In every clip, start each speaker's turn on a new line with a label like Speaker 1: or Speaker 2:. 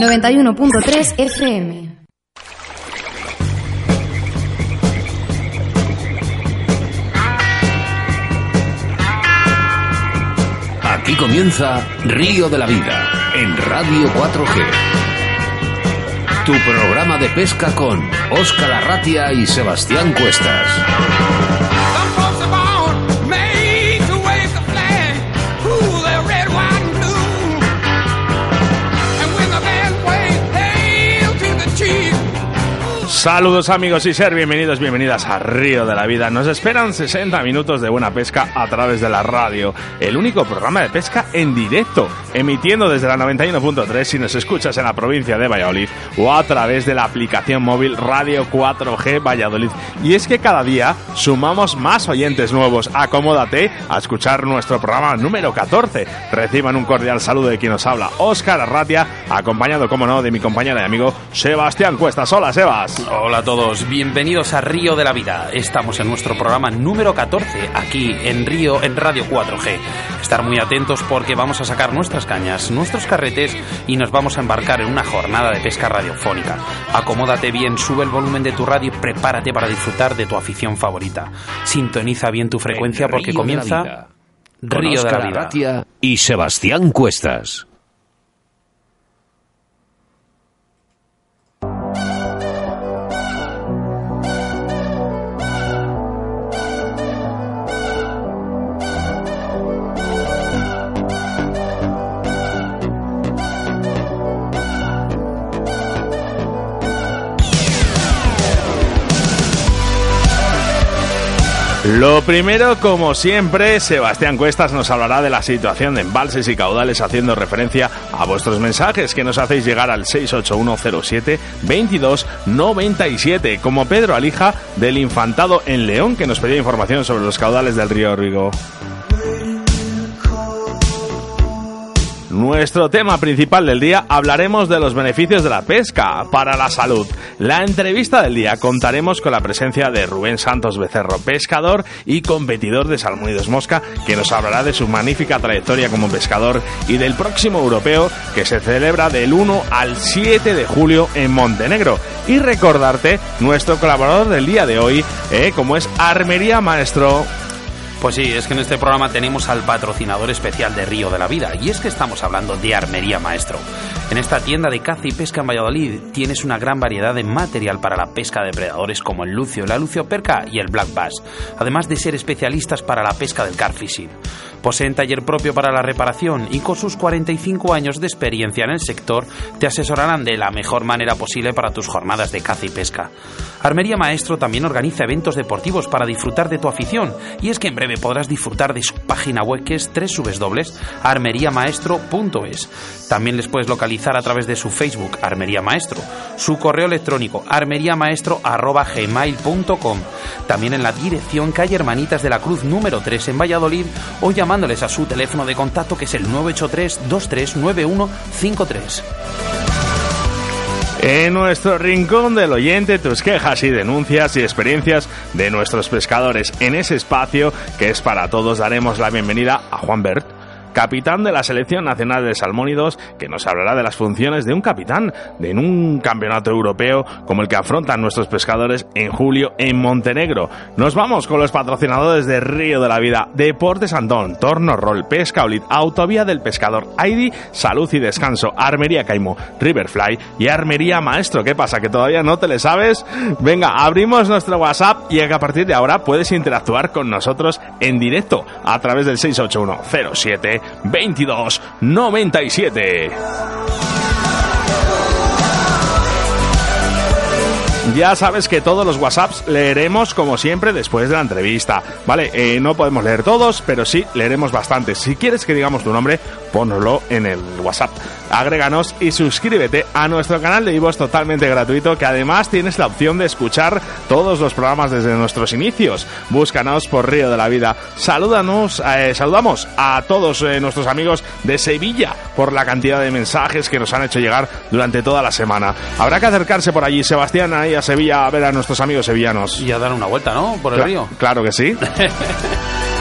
Speaker 1: 91.3 FM.
Speaker 2: Aquí comienza Río de la Vida en Radio 4G. Tu programa de pesca con Óscar Arratia y Sebastián Cuestas.
Speaker 3: Saludos amigos y ser bienvenidos, bienvenidas a Río de la Vida. Nos esperan 60 minutos de buena pesca a través de la radio, el único programa de pesca en directo, emitiendo desde la 91.3 si nos escuchas en la provincia de Valladolid o a través de la aplicación móvil Radio 4G Valladolid. Y es que cada día sumamos más oyentes nuevos. Acomódate a escuchar nuestro programa número 14. Reciban un cordial saludo de quien nos habla, Óscar Arratia, acompañado, como no, de mi compañero y amigo Sebastián Cuestas. Hola, Sebas.
Speaker 4: Hola a todos, bienvenidos a Río de la Vida. Estamos en nuestro programa número 14, aquí en Río, en Radio 4G. Estar muy atentos porque vamos a sacar nuestras cañas, nuestros carretes y nos vamos a embarcar en una jornada de pesca radiofónica. Acomódate bien, sube el volumen de tu radio y prepárate para disfrutar de tu afición favorita. Sintoniza bien tu frecuencia porque
Speaker 2: Río de la
Speaker 4: comienza Río de la Vida.
Speaker 2: Y Sebastián Cuestas.
Speaker 3: Lo primero, como siempre, Sebastián Cuestas nos hablará de la situación de embalses y caudales haciendo referencia a vuestros mensajes que nos hacéis llegar al 68107 2297, como Pedro Alija del Infantado en León que nos pedía información sobre los caudales del río Rigo. Nuestro tema principal del día hablaremos de los beneficios de la pesca para la salud. La entrevista del día contaremos con la presencia de Rubén Santos Becerro, pescador y competidor de Salmónidos Mosca, que nos hablará de su magnífica trayectoria como pescador y del próximo europeo que se celebra del 1 al 7 de julio en Montenegro. Y recordarte nuestro colaborador del día de hoy, eh, como es Armería Maestro.
Speaker 4: Pues sí, es que en este programa tenemos al patrocinador especial de Río de la Vida, y es que estamos hablando de Armería Maestro. En esta tienda de caza y pesca en Valladolid tienes una gran variedad de material para la pesca de depredadores como el lucio, la lucio perca y el black bass, además de ser especialistas para la pesca del carfishing. Poseen taller propio para la reparación y con sus 45 años de experiencia en el sector te asesorarán de la mejor manera posible para tus jornadas de caza y pesca. Armería Maestro también organiza eventos deportivos para disfrutar de tu afición y es que en breve podrás disfrutar de su página web que es www.armeriamaestro.es. También les puedes localizar a través de su Facebook Armería Maestro, su correo electrónico armeriamaestro@gmail.com, también en la dirección calle Hermanitas de la Cruz número 3 en Valladolid o llamándoles a su teléfono de contacto que es el 983 239153.
Speaker 3: En nuestro rincón del oyente, tus quejas y denuncias y experiencias de nuestros pescadores. En ese espacio que es para todos, daremos la bienvenida a Juan Bert, capitán de la Selección Nacional de Salmónidos, que nos hablará de las funciones de un capitán en un campeonato europeo como el que afrontan nuestros pescadores en julio en Montenegro. Nos vamos con los patrocinadores de Río de la Vida, Deportes Antón, Torno Roll, Pesca Autovía del Pescador, Aidi, Salud y Descanso, Armería Caimo, Riverfly y Armería Maestro. ¿Qué pasa? ¿Que todavía no te le sabes? Venga, abrimos nuestro WhatsApp y a partir de ahora puedes interactuar con nosotros en directo a través del 681 07 22 97. Ya sabes que todos los WhatsApps leeremos como siempre después de la entrevista. Vale, eh, no podemos leer todos, pero sí leeremos bastantes. Si quieres que digamos tu nombre, ponlo en el WhatsApp. Agréganos y suscríbete a nuestro canal de Vivos totalmente gratuito, que además tienes la opción de escuchar todos los programas desde nuestros inicios. Búscanos por Río de la Vida. Salúdanos, eh, saludamos a todos eh, nuestros amigos de Sevilla por la cantidad de mensajes que nos han hecho llegar durante toda la semana. Habrá que acercarse por allí, Sebastián, a Sevilla a ver a nuestros amigos sevillanos.
Speaker 4: Y a dar una vuelta, ¿no? Por el
Speaker 3: Cla-
Speaker 4: río.
Speaker 3: Claro que sí.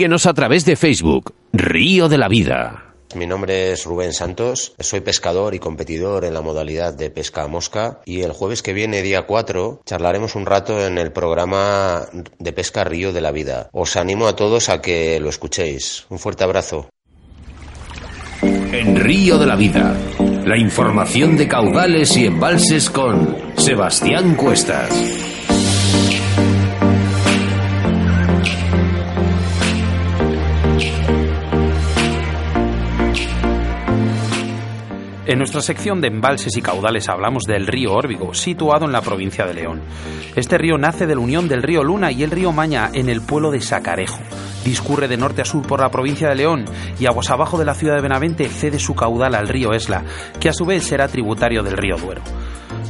Speaker 2: Síguenos a través de Facebook, Río de la Vida.
Speaker 1: Mi nombre es Rubén Santos, soy pescador y competidor en la modalidad de pesca a mosca y el jueves que viene, día 4, charlaremos un rato en el programa de pesca Río de la Vida. Os animo a todos a que lo escuchéis. Un fuerte abrazo.
Speaker 2: En Río de la Vida, la información de caudales y embalses con Sebastián Cuestas.
Speaker 4: En nuestra sección de embalses y caudales hablamos del río Órbigo, situado en la provincia de León. Este río nace de la unión del río Luna y el río Maña en el pueblo de Sacarejo. Discurre de norte a sur por la provincia de León y aguas abajo de la ciudad de Benavente cede su caudal al río Esla, que a su vez será tributario del río Duero.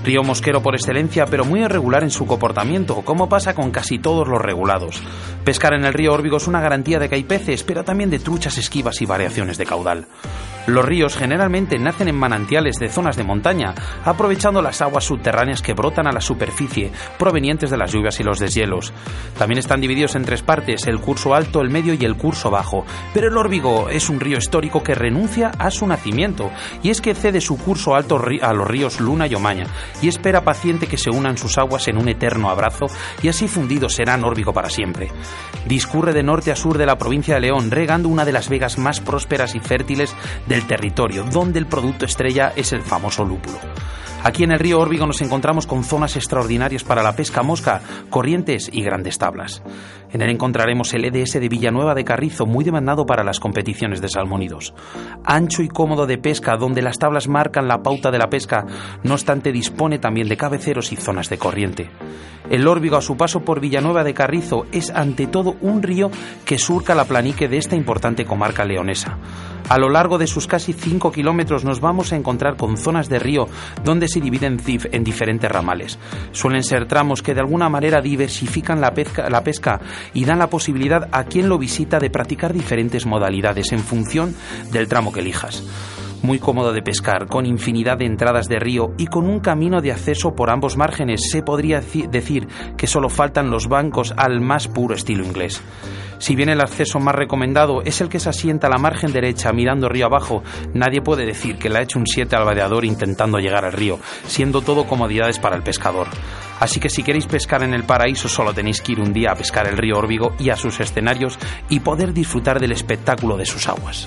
Speaker 4: Río mosquero por excelencia, pero muy irregular en su comportamiento, como pasa con casi todos los regulados. Pescar en el río Órbigo es una garantía de que hay peces, pero también de truchas esquivas y variaciones de caudal. Los ríos generalmente nacen en manantiales de zonas de montaña, aprovechando las aguas subterráneas que brotan a la superficie, provenientes de las lluvias y los deshielos. También están divididos en tres partes, el curso alto, el medio y el curso bajo. Pero el Órbigo es un río histórico que renuncia a su nacimiento, y es que cede su curso alto a los ríos Luna y Omaña, y espera paciente que se unan sus aguas en un eterno abrazo, y así fundidos serán Órbigo para siempre. Discurre de norte a sur de la provincia de León, regando una de las vegas más prósperas y fértiles del territorio, donde el producto estrella es el famoso lúpulo. Aquí en el río Órbigo nos encontramos con zonas extraordinarias para la pesca mosca, corrientes y grandes tablas. En él encontraremos el EDS de Villanueva de Carrizo, muy demandado para las competiciones de salmónidos. Ancho y cómodo de pesca, donde las tablas marcan la pauta de la pesca, no obstante dispone también de cabeceros y zonas de corriente. El Órbigo a su paso por Villanueva de Carrizo es ante todo un río que surca la planicie de esta importante comarca leonesa. A lo largo de sus casi 5 kilómetros nos vamos a encontrar con zonas de río donde se dividen CIF en diferentes ramales. Suelen ser tramos que de alguna manera diversifican la pesca, la pesca y dan la posibilidad a quien lo visita de practicar diferentes modalidades en función del tramo que elijas muy cómodo de pescar, con infinidad de entradas de río y con un camino de acceso por ambos márgenes. Se podría ci- decir que solo faltan los bancos al más puro estilo inglés. Si bien el acceso más recomendado es el que se asienta a la margen derecha mirando río abajo, nadie puede decir que le ha hecho un 7 al vadeador intentando llegar al río, siendo todo comodidades para el pescador. Así que si queréis pescar en el paraíso solo tenéis que ir un día a pescar el río Órbigo y a sus escenarios y poder disfrutar del espectáculo de sus aguas.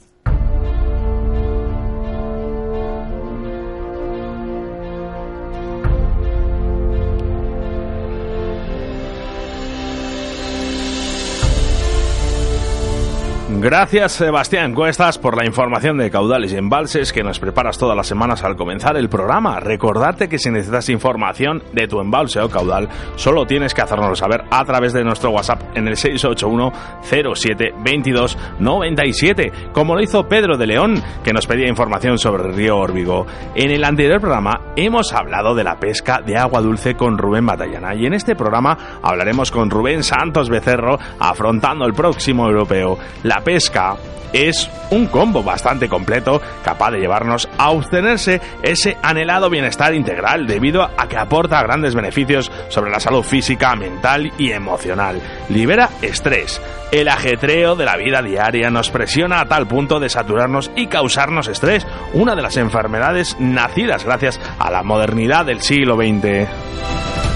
Speaker 3: Gracias Sebastián Cuestas por la información de caudales y embalses que nos preparas todas las semanas al comenzar el programa. Recordarte que si necesitas información de tu embalse o caudal, solo tienes que hacérnoslo saber a través de nuestro WhatsApp en el 681 07 22 97, como lo hizo Pedro de León, que nos pedía información sobre el río Órbigo. En el anterior programa hemos hablado de la pesca de agua dulce con Rubén Batallana y en este programa hablaremos con Rubén Santos Becerro afrontando el próximo europeo. La pesca es un combo bastante completo capaz de llevarnos a obtenerse ese anhelado bienestar integral debido a que aporta grandes beneficios sobre la salud física, mental y emocional. Libera estrés. El ajetreo de la vida diaria nos presiona a tal punto de saturarnos y causarnos estrés, una de las enfermedades nacidas gracias a la modernidad del siglo XX.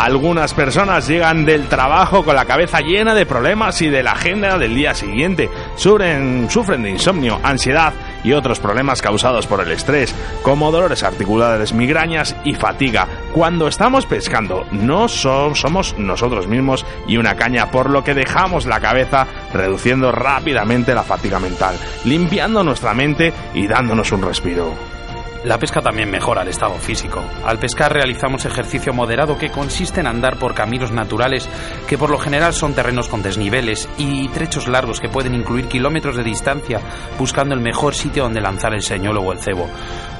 Speaker 3: Algunas personas llegan del trabajo con la cabeza llena de problemas y de la agenda del día siguiente. Sufren, sufren de insomnio, ansiedad y otros problemas causados por el estrés, como dolores articulares, migrañas y fatiga. Cuando estamos pescando, no so- somos nosotros mismos y una caña, por lo que dejamos la cabeza reduciendo rápidamente la fatiga mental, limpiando nuestra mente y dándonos un respiro.
Speaker 4: La pesca también mejora el estado físico. Al pescar realizamos ejercicio moderado que consiste en andar por caminos naturales que por lo general son terrenos con desniveles y trechos largos que pueden incluir kilómetros de distancia buscando el mejor sitio donde lanzar el señuelo o el cebo.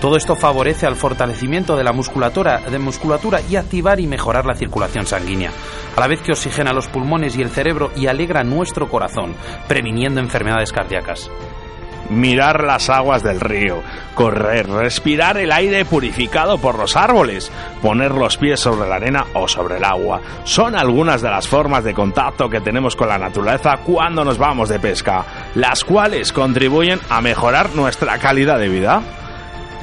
Speaker 4: Todo esto favorece al fortalecimiento de la musculatura, musculatura y activar y mejorar la circulación sanguínea, a la vez que oxigena los pulmones y el cerebro y alegra nuestro corazón, previniendo enfermedades cardíacas
Speaker 3: mirar las aguas del río, correr, respirar el aire purificado por los árboles, poner los pies sobre la arena o sobre el agua. Son algunas de las formas de contacto que tenemos con la naturaleza cuando nos vamos de pesca, las cuales contribuyen a mejorar nuestra calidad de vida.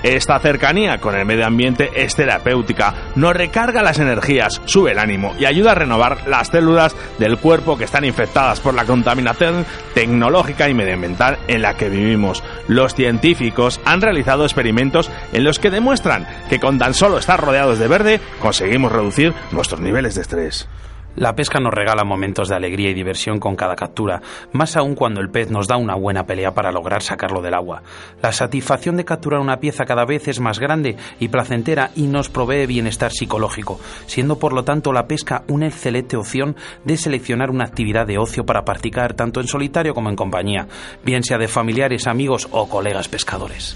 Speaker 3: Esta cercanía con el medio ambiente es terapéutica, nos recarga las energías, sube el ánimo y ayuda a renovar las células del cuerpo que están infectadas por la contaminación tecnológica y medioambiental en la que vivimos. Los científicos han realizado experimentos en los que demuestran que con tan solo estar rodeados de verde conseguimos reducir nuestros niveles de estrés.
Speaker 4: La pesca nos regala momentos de alegría y diversión con cada captura, más aún cuando el pez nos da una buena pelea para lograr sacarlo del agua. La satisfacción de capturar una pieza cada vez es más grande y placentera y nos provee bienestar psicológico, siendo por lo tanto la pesca una excelente opción de seleccionar una actividad de ocio para practicar tanto en solitario como en compañía, bien sea de familiares, amigos o colegas pescadores.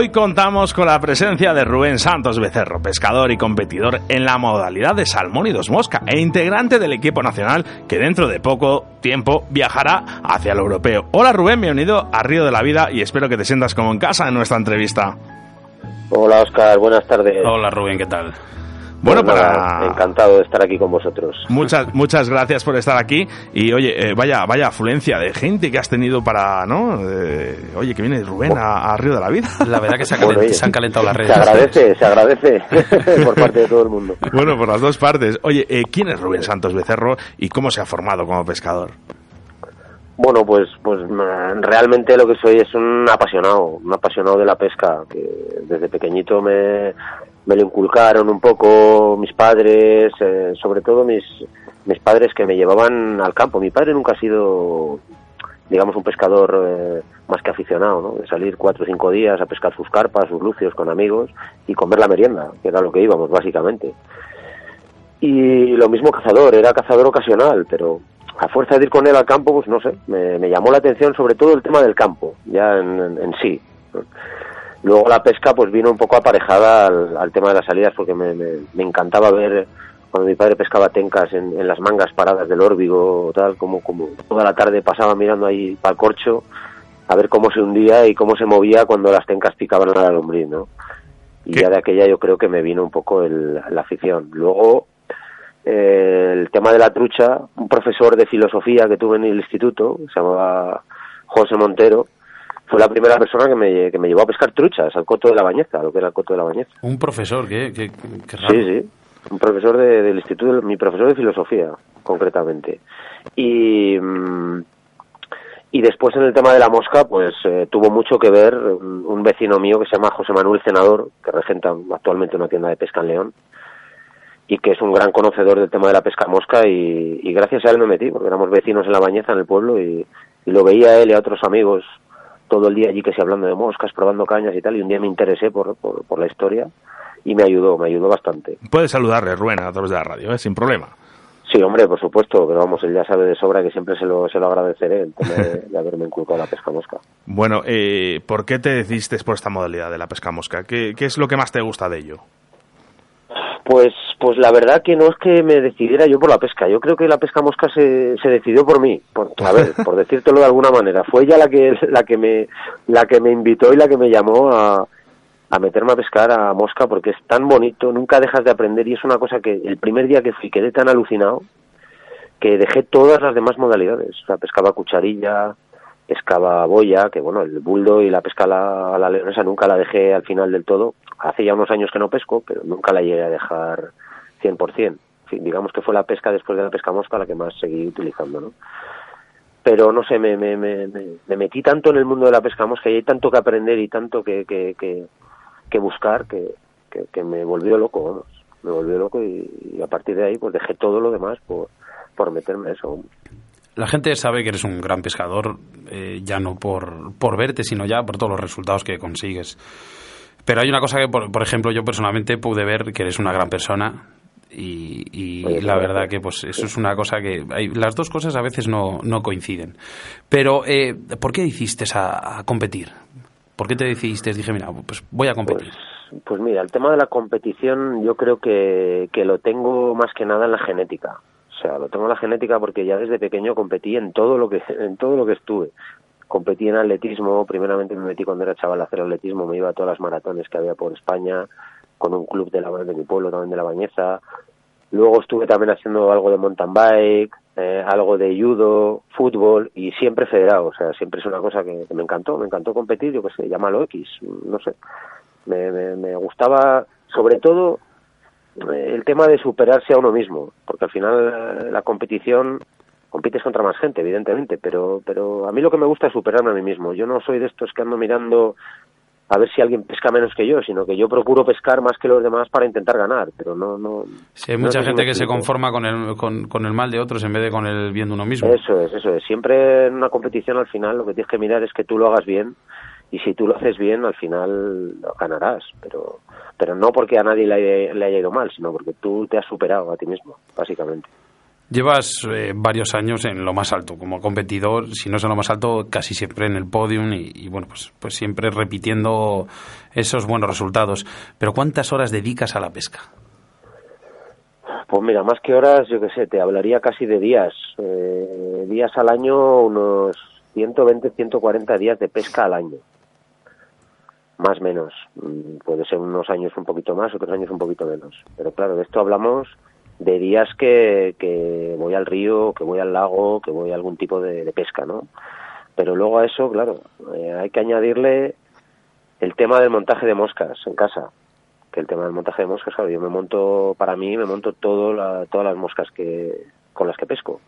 Speaker 3: Hoy contamos con la presencia de Rubén Santos Becerro, pescador y competidor en la modalidad de salmón y dos mosca e integrante del equipo nacional que dentro de poco tiempo viajará hacia el europeo. Hola Rubén, bienvenido a Río de la Vida y espero que te sientas como en casa en nuestra entrevista.
Speaker 5: Hola Oscar, buenas tardes.
Speaker 4: Hola Rubén, ¿qué tal?
Speaker 3: Bueno,
Speaker 5: Pues nada,
Speaker 3: para...
Speaker 5: Encantado de estar aquí con vosotros.
Speaker 3: Muchas, muchas gracias por estar aquí y oye, eh, vaya, vaya afluencia de gente que has tenido para, ¿no? Eh, oye, que viene Rubén a, a Río de la Vida.
Speaker 4: La verdad que se, ha
Speaker 5: Bueno,
Speaker 4: calent-
Speaker 5: oye,
Speaker 4: se han calentado las
Speaker 5: Se
Speaker 4: redes.
Speaker 5: agradece, se agradece por parte de todo el mundo.
Speaker 3: Bueno, por las dos partes. Oye, eh, ¿quién es Rubén Santos Becerro y cómo se ha formado como pescador?
Speaker 5: Bueno, pues, pues mm, realmente lo que soy es un apasionado, un apasionado de la pesca, que desde pequeñito me, lo inculcaron un poco mis padres, eh, sobre todo mis, mis padres que me llevaban al campo. Mi padre nunca ha sido, digamos, un pescador eh, más que aficionado, ¿no? De salir cuatro o cinco días a pescar sus carpas, sus lucios con amigos y comer la merienda, que era lo que íbamos, básicamente. Y lo mismo cazador, era cazador ocasional, pero a fuerza de ir con él al campo, pues no sé, me, me llamó la atención sobre todo el tema del campo, ya en, en- en sí. Luego la pesca pues vino un poco aparejada al, al tema de las salidas porque me, me- me encantaba ver cuando mi padre pescaba tencas en, en las mangas paradas del órbigo o tal, como, como toda la tarde pasaba mirando ahí para el corcho a ver cómo se hundía y cómo se movía cuando las tencas picaban a la lombriz, ¿no? Y
Speaker 3: ¿Qué?
Speaker 5: ya de aquella yo creo que me vino un poco el- la afición. Luego eh, el tema de la trucha, un profesor de filosofía que tuve en el instituto, se llamaba José Montero, fue la primera persona que me, que me llevó a pescar truchas al coto de la bañeza, lo que era el coto de la bañeza.
Speaker 4: Un profesor, qué, qué- qué raro.
Speaker 5: Sí, sí, un profesor de- del instituto, mi profesor de filosofía, concretamente. Y, mm, y después en el tema de la mosca, pues eh, tuvo mucho que ver un, un vecino mío que se llama José Manuel Senador, que regenta actualmente una tienda de pesca en León, y que es un gran conocedor del tema de la pesca mosca, y, y gracias a él me metí, porque éramos vecinos en la bañeza, en el pueblo, y, y lo veía él y a otros amigos todo el día allí que se hablando de moscas, probando cañas y tal, y un día me interesé por, por, por la historia y me ayudó, me ayudó bastante.
Speaker 3: Puedes saludarle, Rubén, a través de la radio, ¿eh? sin problema.
Speaker 5: Sí, hombre, por supuesto, pero vamos, él ya sabe de sobra que siempre se lo, se lo agradeceré el tema de, de haberme inculcado la pesca mosca.
Speaker 3: Bueno, eh, ¿por qué te decidiste por esta modalidad de la pesca mosca? ¿Qué, qué es lo que más te gusta de ello?
Speaker 5: Pues, pues la verdad que no es que me decidiera yo por la pesca. Yo creo que la pesca mosca se, se decidió por mí. Por, a ver, por decírtelo de alguna manera. Fue ella la que, la que me, la que me invitó y la que me llamó a, a meterme a pescar a mosca porque es tan bonito, nunca dejas de aprender y es una cosa que el primer día que fui quedé tan alucinado que dejé todas las demás modalidades. O sea, pescaba cucharilla, pescaba boya, que bueno, el buldo y la pesca a la, la nunca la dejé al final del todo. Hace ya unos años que no pesco, pero nunca la llegué a dejar 100%. En fin, digamos que fue la pesca después de la pesca mosca la que más seguí utilizando, ¿no? Pero no sé, me, me, me, me- me metí tanto en el mundo de la pesca mosca y hay tanto que aprender y tanto que, que, que, que buscar que, que, que me volvió loco, vamos. Me volvió loco y, y a partir de ahí pues dejé todo lo demás por, por meterme a eso.
Speaker 4: La gente sabe que eres un gran pescador, eh, ya no por, por verte, sino ya por todos los resultados que consigues. Pero hay una cosa que, por, por ejemplo, yo personalmente pude ver que eres una gran persona y, y
Speaker 5: Oye,
Speaker 4: la verdad que pues eso es una cosa que hay, las dos cosas a veces no, no coinciden. Pero eh, ¿por qué decidiste a, a competir? ¿Por qué te decidiste? Dije, mira, pues voy a competir.
Speaker 5: Pues, pues mira, el tema de la competición yo creo que, que lo tengo más que nada en la genética. O sea, lo tengo en la genética porque ya desde pequeño competí en todo lo que en todo lo que estuve. Competí en atletismo, primeramente me metí cuando era chaval a hacer atletismo, me iba a todas las maratones que había por España, con un club de la de mi pueblo, también de la Bañeza. Luego estuve también haciendo algo de mountain bike, eh, algo de judo, fútbol y siempre federado. O sea, siempre es una cosa que, que me encantó, me encantó competir, yo qué sé, llámalo X, no sé. Me, me, me gustaba, sobre todo, el tema de superarse a uno mismo, porque al final eh, la competición compites contra más gente, evidentemente, pero, pero a mí lo que me gusta es superarme a mí mismo. Yo no soy de estos que ando mirando a ver si alguien pesca menos que yo, sino que yo procuro pescar más que los demás para intentar ganar, pero no... no
Speaker 4: Sí, hay mucha gente que se conforma con el, con, con el mal de otros en vez de con el bien de uno mismo.
Speaker 5: Eso es, eso es. Siempre en una competición al final lo que tienes que mirar es que tú lo hagas bien y si tú lo haces bien al final ganarás, pero pero no porque a nadie le haya, le haya ido mal, sino porque tú te has superado a ti mismo, básicamente.
Speaker 4: Llevas eh, varios años en lo más alto, como competidor, si no es en lo más alto, casi siempre en el podium y, y, bueno, pues, pues siempre repitiendo esos buenos resultados. Pero ¿cuántas horas dedicas a la pesca?
Speaker 5: Pues mira, más que horas, yo qué sé, te hablaría casi de días. Eh, días al año, unos 120, 140 días de pesca al año. Más menos. Mm, Puede ser unos años un poquito más, otros años un poquito menos. Pero claro, de esto hablamos de días que, que voy al río, que voy al lago, que voy a algún tipo de, pesca, ¿no? Pero luego a eso, claro, eh, hay que añadirle el tema del montaje de moscas en casa que el tema del montaje de moscas, claro, yo me monto, para mí, me monto todo la, todas las moscas que con las que pesco.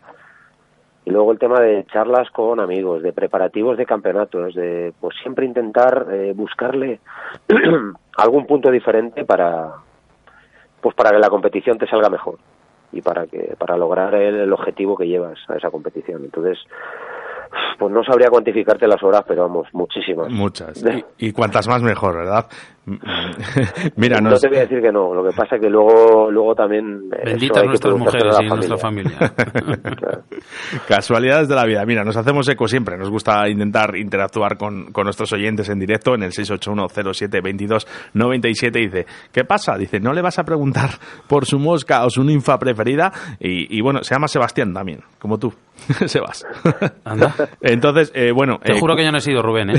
Speaker 5: Y luego el tema de charlas con amigos, de preparativos de campeonatos, de pues siempre intentar eh, buscarle algún punto diferente para pues para que la competición te salga mejor y para que para lograr el, el objetivo que llevas a esa competición. Entonces, pues no sabría cuantificarte las horas, pero vamos, muchísimas.
Speaker 3: Muchas. Y, y cuantas más mejor, ¿verdad? Mira,
Speaker 5: no te voy a decir que no, lo que pasa es que luego, luego también... eh,
Speaker 4: Benditas nuestras mujeres y nuestra familia.
Speaker 5: Claro.
Speaker 3: Casualidades de la vida. Mira, nos hacemos eco siempre. Nos gusta intentar interactuar con, con nuestros oyentes en directo en el 681072297. Dice, ¿qué pasa? Dice, ¿no le vas a preguntar por su mosca o su ninfa preferida? Y, y bueno, se llama Sebastián también, como tú, Sebas.
Speaker 4: Anda.
Speaker 3: Entonces, eh, bueno...
Speaker 4: Te
Speaker 3: eh,
Speaker 4: juro que yo no he sido Rubén, ¿eh?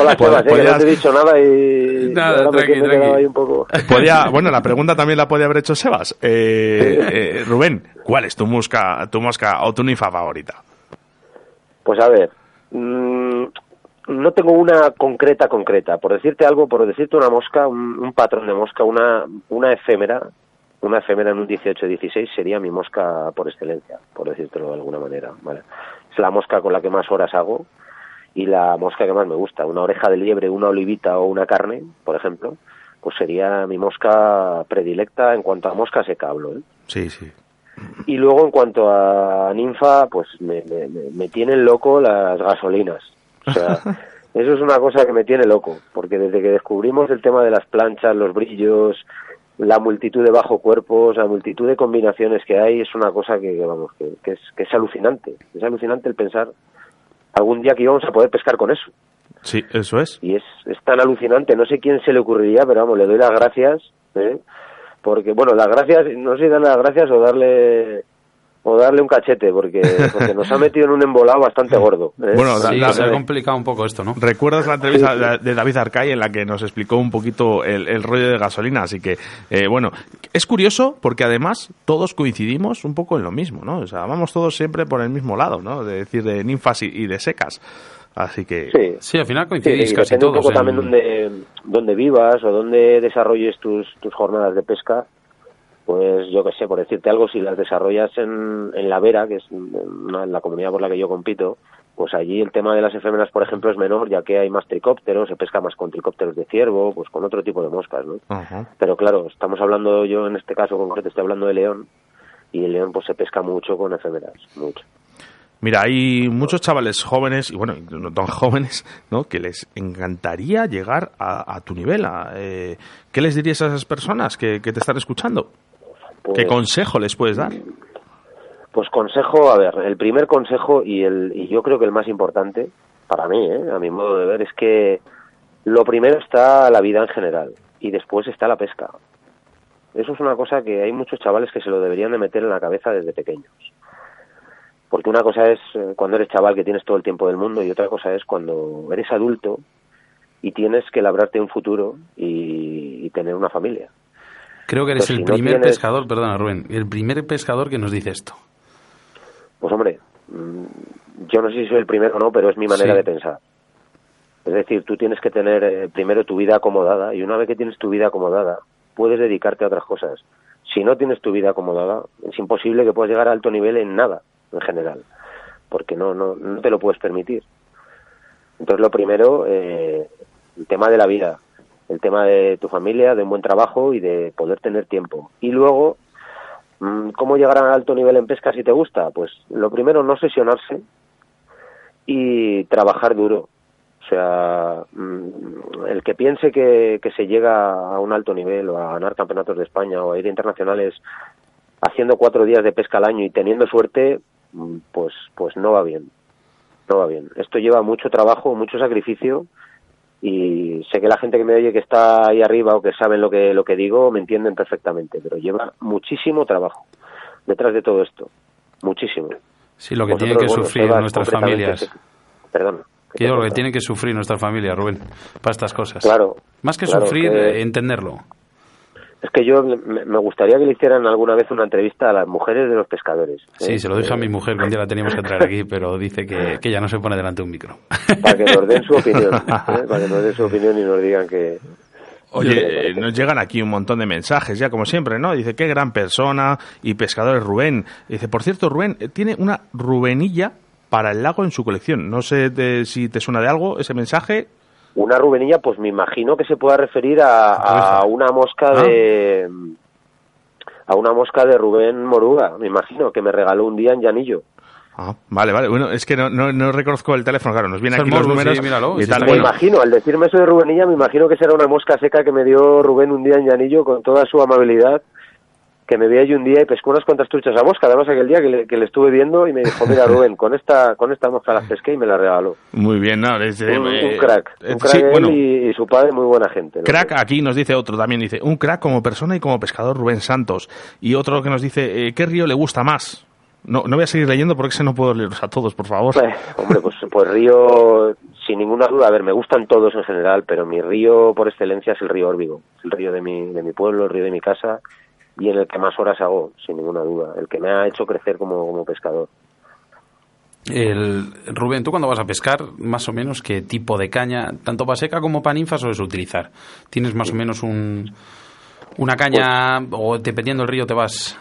Speaker 5: Hola, Sebas, eh, que
Speaker 3: podías-
Speaker 5: no te he dicho nada y
Speaker 4: Nada, tranqui, tranqui.
Speaker 5: ahí un poco...
Speaker 3: Podía, bueno, la pregunta también la podía haber hecho Sebas. Eh, eh, Rubén, ¿cuál es tu mosca, tu mosca o tu ninfa favorita?
Speaker 5: Pues a ver, mm, no tengo una concreta, concreta. Por decirte algo, por decirte una mosca, un, un patrón de mosca, una, una efémera, una efémera en un 18-16 sería mi mosca por excelencia, por decírtelo de alguna manera. ¿vale? Es la mosca con la que más horas hago y la mosca que más me gusta. Una oreja de liebre, una olivita o una carne, por ejemplo, pues sería mi mosca predilecta en cuanto a mosca seca hablo. ¿eh?
Speaker 3: Sí, sí.
Speaker 5: Y luego en cuanto a ninfa, pues me, me, me- me tienen loco las gasolinas. O sea, eso es una cosa que me tiene loco, porque desde que descubrimos el tema de las planchas, los brillos, la multitud de bajo cuerpos, la multitud de combinaciones que hay, es una cosa que, que, vamos, que, que es, que es alucinante. Es alucinante el pensar algún día que íbamos a poder pescar con eso.
Speaker 3: Sí, eso es.
Speaker 5: Y es, es tan alucinante, no sé quién se le ocurriría, pero vamos, le doy las gracias, ¿eh? porque bueno, las gracias, no sé si dar las gracias o darle o darle un cachete, porque, porque nos ha metido en un embolado bastante gordo. ¿eh?
Speaker 3: Bueno,
Speaker 4: se ha complicado un poco esto, ¿no?
Speaker 3: ¿Recuerdas la entrevista de- David Arcay en la que nos explicó un poquito el, el rollo de gasolina? Así que, eh, bueno, es curioso porque además todos coincidimos un poco en lo mismo, ¿no? O sea, vamos todos siempre por el mismo lado, ¿no? De decir, de ninfas y, y de secas. Así que,
Speaker 5: Sí,
Speaker 4: Sí, al final coincidís casi
Speaker 5: depende un
Speaker 4: todos.
Speaker 5: poco
Speaker 4: en-
Speaker 5: también donde, donde vivas o donde desarrolles tus, tus jornadas de pesca. Pues yo qué sé, por decirte algo, si las desarrollas en, en La Vera, que es una- la comunidad por la que yo compito, pues allí el tema de las efémeras, por ejemplo, es menor, ya que hay más tricópteros, se pesca más con tricópteros de ciervo, pues con otro tipo de moscas, ¿no?
Speaker 3: Ajá.
Speaker 5: Pero claro, estamos hablando, yo en este caso concreto estoy hablando de león, y el león pues se pesca mucho con efémeras, mucho.
Speaker 3: Mira, hay muchos chavales jóvenes, y bueno, no tan jóvenes, ¿no? Que les encantaría llegar a, a tu nivel. a, eh, ¿Qué les dirías a esas personas que, que te están escuchando? ¿Qué
Speaker 5: Pues-
Speaker 3: consejo les puedes dar?
Speaker 5: Pues consejo, a ver, el primer consejo y, el, y yo creo que el más importante, para mí, ¿eh? a mi modo de ver, es que lo primero está la vida en general y después está la pesca. Eso es una cosa que hay muchos chavales que se lo deberían de meter en la cabeza desde pequeños. Porque una cosa es eh, cuando eres chaval que tienes todo el tiempo del mundo y otra cosa es cuando eres adulto y tienes que labrarte un futuro y, y tener una familia.
Speaker 4: Creo que eres
Speaker 5: Pues
Speaker 4: el
Speaker 5: si no
Speaker 4: primer
Speaker 5: tienes-
Speaker 4: pescador, perdona Rubén, el primer pescador que nos dice esto.
Speaker 5: Pues hombre, mm, yo no sé si soy el primero o no, pero es mi manera
Speaker 4: Sí.
Speaker 5: de pensar. Es decir, tú tienes que tener eh, primero tu vida acomodada y una vez que tienes tu vida acomodada, puedes dedicarte a otras cosas. Si no tienes tu vida acomodada, es imposible que puedas llegar a alto nivel en nada, en general, porque no, no, no te lo puedes permitir. Entonces, lo primero, eh, el tema de la vida, el tema de tu familia, de un buen trabajo y de poder tener tiempo. Y luego, mm, ¿cómo llegar a alto nivel en pesca si te gusta? Pues lo primero, no sesionarse y trabajar duro. O sea, mm, el que piense que, que se llega a un alto nivel o a ganar campeonatos de España o a ir a internacionales haciendo cuatro días de pesca al año y teniendo suerte, mm, pues, pues no va bien. No va bien. Esto lleva mucho trabajo, mucho sacrificio y sé que la gente que me oye que está ahí arriba o que saben lo que, lo que digo me entienden perfectamente, pero lleva muchísimo trabajo detrás de todo esto. Muchísimo.
Speaker 4: Sí, lo que tienen que
Speaker 5: bueno,
Speaker 4: sufrir nuestras familias.
Speaker 5: Perdona.
Speaker 4: Que lo que tienen que sufrir nuestras familias, Rubén, para estas cosas.
Speaker 5: Claro.
Speaker 4: Más que
Speaker 5: claro,
Speaker 4: sufrir,
Speaker 5: que-
Speaker 4: entenderlo.
Speaker 5: Es que yo me gustaría que le hicieran alguna vez una entrevista a las mujeres de los pescadores. ¿eh?
Speaker 4: Sí, se lo dije a mi
Speaker 5: Eh,
Speaker 4: mujer que un día la teníamos que traer aquí, pero dice que, que ella no se pone delante de un micro.
Speaker 5: Para que nos den su opinión. ¿eh? Para que nos den su opinión y nos digan que...
Speaker 3: Oye, eh, nos llegan aquí un montón de mensajes, ya como siempre, ¿no? Dice, qué gran persona y pescador es Rubén. Dice, por cierto, Rubén eh, tiene una Rubenilla para el lago en su colección. No sé de- si te suena de algo ese mensaje.
Speaker 5: Una rubenilla, pues me imagino que se pueda referir a, a una mosca
Speaker 4: Ah.
Speaker 5: de... A una mosca de Rubén Moruga, me imagino, que me regaló un día en Llanillo.
Speaker 3: Ah, vale, vale. Bueno, es que no, no, no reconozco el teléfono, claro, nos vienen aquí los números
Speaker 4: sí, míralo,
Speaker 3: y tal.
Speaker 5: Me
Speaker 4: Bueno.
Speaker 5: imagino, al decirme eso de Rubenilla, me imagino que será una mosca seca que me dio Rubén un día en Llanillo con toda su amabilidad, que me vi allí un día y pescó unas cuantas truchas a mosca, además aquel día que le, que le estuve viendo y me dijo, mira Rubén, con esta con esta mosca las pesqué y me la regaló.
Speaker 3: Muy bien, no, es, eh,
Speaker 5: Un, un
Speaker 3: eh,
Speaker 5: crack,
Speaker 3: eh,
Speaker 5: un crack
Speaker 3: sí,
Speaker 5: él
Speaker 3: bueno,
Speaker 5: y, y su padre muy buena gente. ¿no?
Speaker 3: Crack, aquí nos dice otro también, dice, un crack como persona y como pescador Rubén Santos. Y otro que nos dice, eh, ¿qué río le gusta más? No, no voy a seguir leyendo porque ese no puedo leerlos a todos, por favor.
Speaker 5: Hombre, pues, pues río, sin ninguna duda, a ver, me gustan todos en general, pero mi río por excelencia es el río Órbigo, el río de mi, de mi pueblo, el río de mi casa, y en el que más horas hago, sin ninguna duda, el que me ha hecho crecer como, como pescador.
Speaker 4: El, Rubén, tú cuando vas a pescar, más o menos, ¿qué tipo de caña, tanto para seca como para ninfa, sueles utilizar? ¿Tienes más o menos un, una caña o dependiendo del río te vas?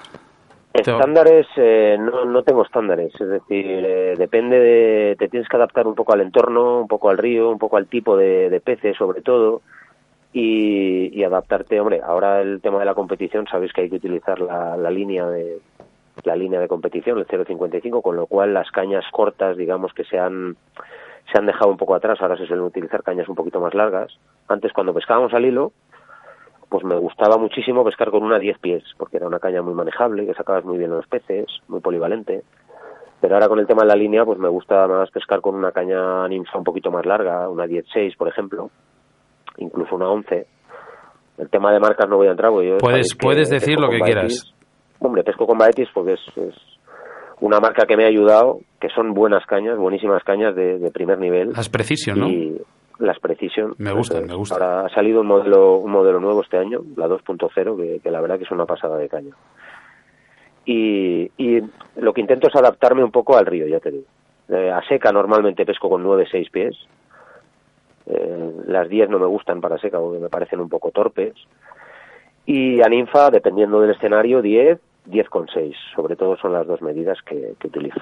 Speaker 5: Estándares, eh, no, no tengo estándares, es decir, eh, depende de, te tienes que adaptar un poco al entorno, un poco al río, un poco al tipo de, de peces sobre todo, y, adaptarte, hombre, ahora el tema de la competición, sabéis que hay que utilizar la, la línea de la línea de competición, el 0.55, con lo cual las cañas cortas, digamos que se han, se han dejado un poco atrás, ahora se suelen utilizar cañas un poquito más largas. Antes cuando pescábamos al hilo, pues me gustaba muchísimo pescar con una 10 pies, porque era una caña muy manejable, que sacabas muy bien los peces, muy polivalente. Pero ahora con el tema de la línea, pues me gusta más pescar con una caña ninfa un poquito más larga, una 16, por ejemplo, incluso una 11. El tema de marcas no voy a entrar, porque yo
Speaker 4: Puedes-
Speaker 5: que
Speaker 4: puedes decir lo que
Speaker 5: Baetis.
Speaker 4: quieras.
Speaker 5: Hombre, pesco con Baetis porque es, es, una marca que me ha ayudado, que son buenas cañas, buenísimas cañas de, de primer nivel.
Speaker 4: Las Precision, ¿no?
Speaker 5: Las Precision.
Speaker 4: Me gustan, me gustan.
Speaker 5: Ahora ha salido un modelo, un modelo nuevo este año, la 2.0, que, que la verdad que es una pasada de caña. Y, y lo que intento es adaptarme un poco al río, ya te digo. Eh, a seca normalmente pesco con 9-6 pies. Eh, las 10 no me gustan para seca porque me parecen un poco torpes. Y a ninfa, dependiendo del escenario, 10, 10 con 6. Sobre todo son las dos medidas que, que utilizo.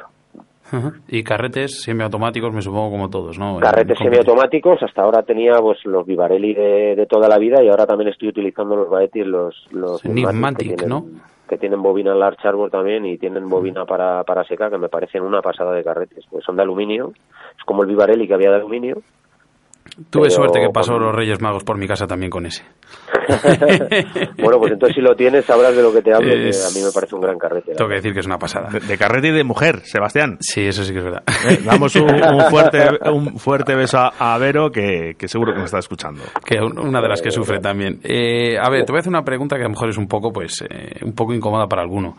Speaker 4: Y carretes semiautomáticos, me supongo como todos, ¿no?
Speaker 5: Carretes semiautomáticos, hasta ahora tenía pues los Vivarelli de, de toda la vida y ahora también estoy utilizando los Baetis, los, los que tienen,
Speaker 4: ¿no?
Speaker 5: que tienen bobina Large Arbor también y tienen bobina para, para secar que me parecen una pasada de carretes, pues son de aluminio, es como el Vivarelli que había de aluminio.
Speaker 4: Tuve
Speaker 5: pero
Speaker 4: suerte que pasó
Speaker 5: con-
Speaker 4: los Reyes Magos por mi casa también con ese.
Speaker 5: bueno, pues entonces si lo tienes sabrás de lo que te hablo, que a mí me parece un gran carrete.
Speaker 4: Tengo que decir que es una pasada.
Speaker 3: De, de carrete y de mujer, Sebastián.
Speaker 4: Sí, eso sí que es verdad.
Speaker 3: Eh, Damos un, un fuerte, un fuerte beso a, a Vero, que, que seguro que nos está escuchando.
Speaker 4: que un- una de las que sufre también. Eh, a ver, te voy a hacer una pregunta que a lo mejor es un poco, pues, eh, un poco incómoda para alguno.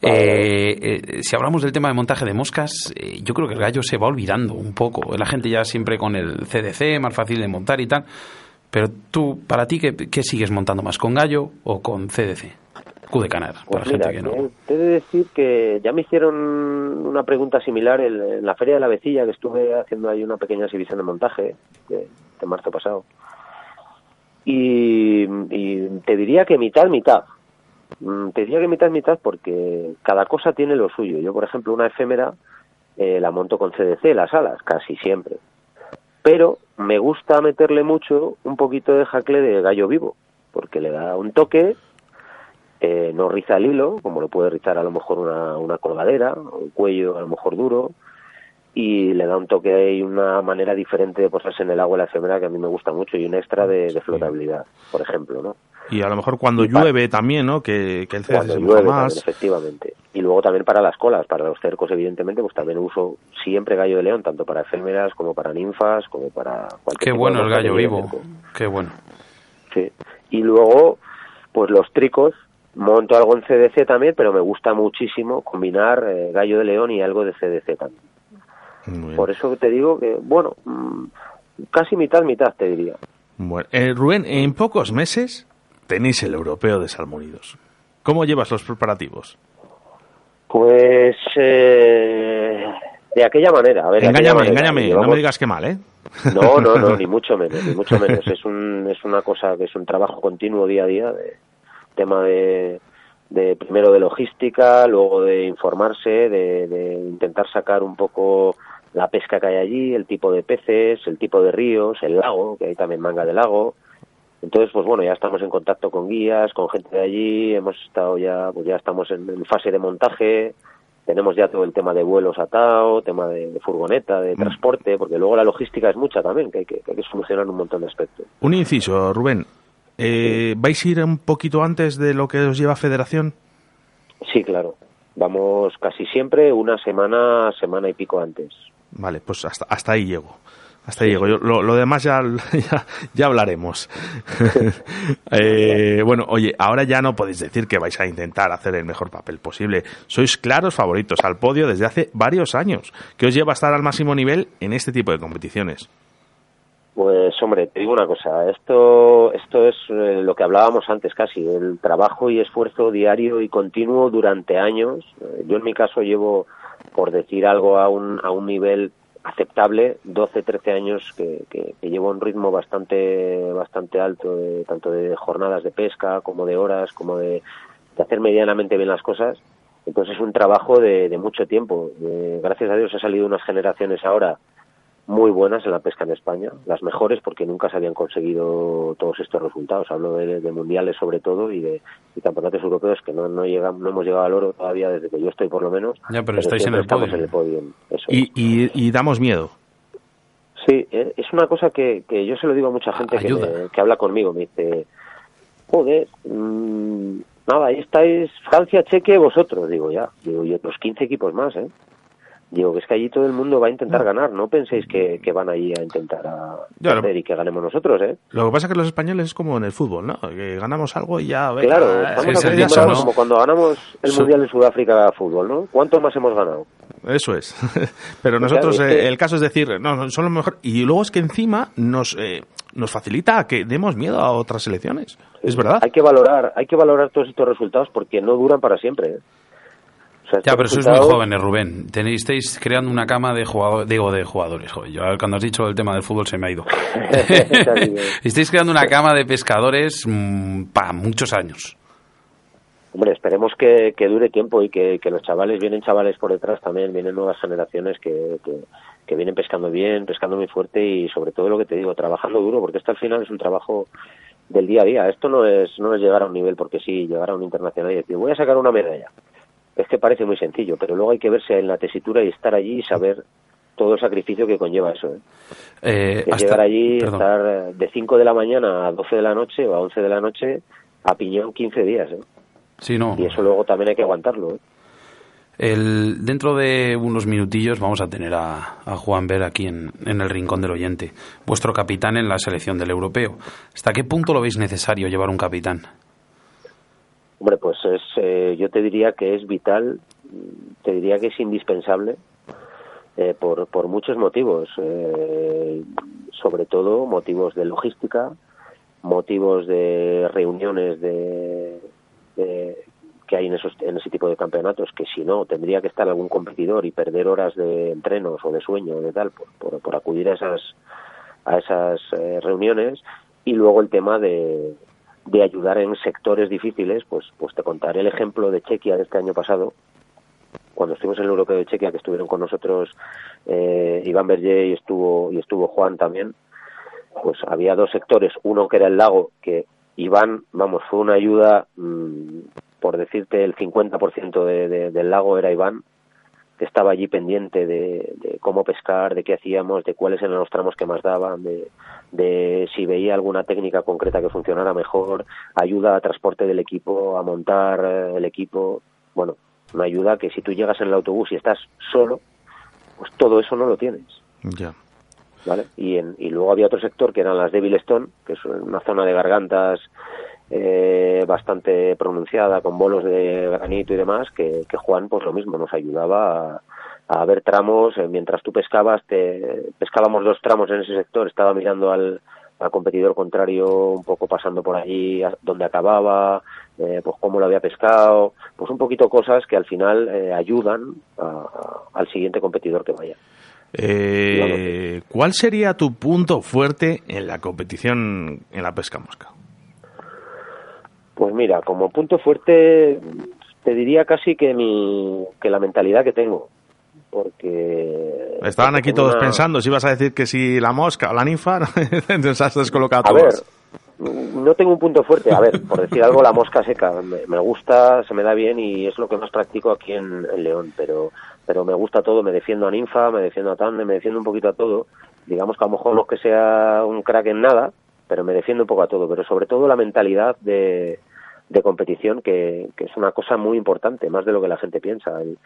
Speaker 4: Eh, eh, si hablamos del tema de montaje de moscas, eh, yo creo que el gallo se va olvidando un poco. La gente ya siempre con el CDC, más fácil de montar y tal. Pero tú, para ti, ¿qué, qué sigues montando más? ¿Con gallo o con CDC? Q de Canar, para
Speaker 5: Pues mira,
Speaker 4: gente que no.
Speaker 5: te- he de decir que ya me hicieron una pregunta similar en, en la Feria de la Vecilla, que estuve haciendo ahí una pequeña exhibición de montaje de, de marzo pasado. Y, y te diría que mitad, mitad. Mm, Te diría que mitad, mitad porque cada cosa tiene lo suyo. Yo, por ejemplo, una efémera eh, la monto con CDC, las alas, casi siempre. Pero me gusta meterle mucho un poquito de jacle de gallo vivo, porque le da un toque eh, no riza el hilo, como lo puede rizar a lo mejor una, una colgadera, un cuello a lo mejor duro, y le da un toque y una manera diferente de posarse en el agua la efemera que a mí me gusta mucho y un extra de, de flotabilidad, por ejemplo, ¿no?
Speaker 3: Y a lo mejor cuando
Speaker 5: Y
Speaker 3: llueve también, ¿no? Que, que el CDC
Speaker 5: Cuando
Speaker 3: se
Speaker 5: llueve, también,
Speaker 3: más.
Speaker 5: efectivamente. Y luego también para las colas, para los cercos, evidentemente, pues también uso siempre gallo de león, tanto para efémeras como para ninfas, como para cualquier
Speaker 4: Qué
Speaker 5: tipo
Speaker 4: bueno
Speaker 5: de
Speaker 4: el gallo vivo. Qué bueno.
Speaker 5: Sí. Y luego, pues los tricos, monto algo en CDC también, pero me gusta muchísimo combinar eh, gallo de león y algo de CDC también.
Speaker 3: Muy bien.
Speaker 5: Por eso te digo que, bueno, mm, casi mitad, mitad te diría.
Speaker 3: Bueno, eh, Rubén, en pocos meses tenéis el europeo de Salmonidos. ¿Cómo llevas los preparativos?
Speaker 5: Pues eh, de aquella manera. A ver,
Speaker 3: Engáñame,
Speaker 5: manera.
Speaker 3: engáñame, no me digas que mal, ¿eh?
Speaker 5: No, no, no, ni mucho menos, ni mucho menos. Es, un, es una cosa que es un trabajo continuo día a día, de tema de, de primero de logística, luego de informarse, de, de intentar sacar un poco la pesca que hay allí, el tipo de peces, el tipo de ríos, el lago, que hay también manga de lago. Entonces, pues bueno, ya estamos en contacto con guías, con gente de allí, hemos estado ya, pues ya estamos en, en fase de montaje, tenemos ya todo el tema de vuelos atado, tema de, de furgoneta, de transporte, porque luego la logística es mucha también, que hay que, que hay que solucionar un montón de aspectos.
Speaker 3: Un inciso, Rubén. Eh, ¿Vais a ir un poquito antes de lo que os lleva Federación?
Speaker 5: Sí, claro. Vamos casi siempre una semana, semana y pico antes.
Speaker 3: Vale, pues hasta, hasta ahí llego. Hasta ahí llego. Yo- lo, demás ya, ya, hablaremos. Eh, bueno, oye, ahora ya no podéis decir que vais a intentar hacer el mejor papel posible. Sois claros favoritos al podio desde hace varios años, que os lleva a estar al máximo nivel en este tipo de competiciones.
Speaker 5: Pues hombre, te digo una cosa, esto, esto es eh, lo que hablábamos antes casi, el trabajo y esfuerzo diario y continuo durante años. Eh, Yo en mi caso llevo, por decir algo, a un, a un nivel aceptable, 12, 13 años que, que, que un ritmo bastante, bastante alto, de, tanto de jornadas de pesca como de horas, como de, de hacer medianamente bien las cosas. Entonces es un trabajo de, de mucho tiempo. Eh, gracias a Dios ha salido unas generaciones ahora muy buenas en la pesca en España, las mejores porque nunca se habían conseguido todos estos resultados. Hablo de, de mundiales sobre todo y de y campeonatos europeos que no no llegan, no hemos llegado al oro todavía desde que yo estoy por lo menos.
Speaker 4: Ya, pero estáis en el podio.
Speaker 5: en el podio. Eso
Speaker 3: Y,
Speaker 5: es.
Speaker 3: y, y damos miedo.
Speaker 5: Sí, eh, es una cosa que, que yo se lo digo a mucha gente que,
Speaker 4: Ayuda.
Speaker 5: me- que habla conmigo. Me dice, joder, mm, nada, ahí estáis Francia, Cheque, vosotros. Digo, ya, digo, y otros 15 equipos más, ¿eh? Digo, que es que allí todo el mundo va a intentar ganar, no penséis que, que van allí a intentar a y que ganemos nosotros, ¿eh?
Speaker 3: Lo que pasa es que los españoles es como en el fútbol, ¿no? Que ganamos algo y ya... venga,
Speaker 5: Claro,
Speaker 3: eh,
Speaker 5: estamos acostumbrados
Speaker 4: ¿no?
Speaker 5: como cuando ganamos el
Speaker 3: So-
Speaker 5: Mundial de Sudáfrica de fútbol, ¿no? ¿Cuánto más hemos ganado?
Speaker 3: Eso es. Pero nosotros,
Speaker 5: Claro, es
Speaker 3: eh, el caso es decir, no, no, son lo mejor. Y luego es que encima nos, eh, nos facilita a que demos miedo a otras selecciones. Es verdad.
Speaker 5: Hay que valorar, hay que valorar todos estos resultados porque no duran para siempre. ¿eh? O sea,
Speaker 4: Ya, pero sois muy jóvenes, Rubén. Tenéis, estáis creando una cama de jugadores, digo, de jugadores. Joder, yo cuando has dicho el tema del fútbol se me ha ido. estáis creando una cama de pescadores para muchos años.
Speaker 5: Hombre, esperemos que, que dure tiempo y que, que los chavales, vienen chavales por detrás también, vienen nuevas generaciones que, que, que vienen pescando bien, pescando muy fuerte y sobre todo lo que te digo, trabajando duro, porque esto al final es un trabajo del día a día. Esto no es, no es llegar a un nivel porque sí, llegar a un internacional y decir, voy a sacar una medalla. Es que parece muy sencillo, pero luego hay que verse en la tesitura y estar allí y saber todo el sacrificio que conlleva eso. ¿eh?
Speaker 4: Eh,
Speaker 5: es
Speaker 4: hasta-
Speaker 5: llegar allí,
Speaker 4: perdón.
Speaker 5: estar de 5 de la mañana a 12 de la noche o a 11 de la noche a piñón 15 días. ¿eh?
Speaker 4: Sí, no.
Speaker 5: Y eso luego también hay que aguantarlo. ¿eh?
Speaker 4: El, dentro de unos minutillos vamos a tener a, a Juan Ver aquí en, en el rincón del oyente, vuestro capitán en la selección del europeo. ¿Hasta qué punto lo veis necesario llevar un capitán?
Speaker 5: Hombre, pues es, eh, yo te diría que es vital, te diría que es indispensable eh, por, por muchos motivos, eh, sobre todo motivos de logística, motivos de reuniones de, de- que hay en, esos, en ese tipo de campeonatos, que si no tendría que estar algún competidor y perder horas de entrenos o de sueño o de tal por, por, por acudir a esas, a esas eh, reuniones. Y luego el tema de, de ayudar en sectores difíciles, pues, pues te contaré el ejemplo de Chequia de este año pasado, cuando estuvimos en el Europeo de Chequia, que estuvieron con nosotros eh, Iván Berger y estuvo, y estuvo Juan también, pues había dos sectores, uno que era el lago, que Iván, vamos, fue una ayuda, mm, por decirte, el 50% de, de- del lago era Iván, que estaba allí pendiente de, de cómo pescar, de qué hacíamos, de cuáles eran los tramos que más daban, de, de si veía alguna técnica concreta que funcionara mejor, ayuda a transporte del equipo, a montar eh, el equipo, bueno, una ayuda que si tú llegas en el autobús y estás solo, pues todo eso no lo tienes.
Speaker 3: Ya.
Speaker 5: ¿vale? Y, en- y luego había otro sector que eran las Devil Stone, que es una zona de gargantas eh, bastante pronunciada, con bolos de granito y demás, que, que Juan, pues lo mismo, nos ayudaba a, a ver tramos, eh, mientras tú pescabas, te, pescábamos dos tramos en ese sector, estaba mirando al, al competidor contrario un poco pasando por allí donde acababa, eh, pues cómo lo había pescado, pues un poquito cosas que al final eh, ayudan a- a- al siguiente competidor que vaya.
Speaker 3: Eh, ¿Cuál sería tu punto fuerte en la competición en la pesca mosca?
Speaker 5: Pues mira, como punto fuerte te diría casi que mi que la mentalidad que tengo, porque
Speaker 3: Estaban aquí todos
Speaker 5: una-
Speaker 3: pensando si ibas a decir que si la mosca o la ninfa, entonces has descolocado a
Speaker 5: A ver, no tengo un punto fuerte. A ver, por decir algo, la mosca seca me, me gusta, se me da bien y es lo que más practico aquí en, en León. Pero, pero me gusta todo. Me defiendo a ninfa, me defiendo a tande, me defiendo un poquito a todo. Digamos que a lo mejor no es que sea un crack en nada, pero me defiendo un poco a todo. Pero sobre todo la mentalidad de, de competición, que, que es una cosa muy importante, más de lo que la gente piensa. El,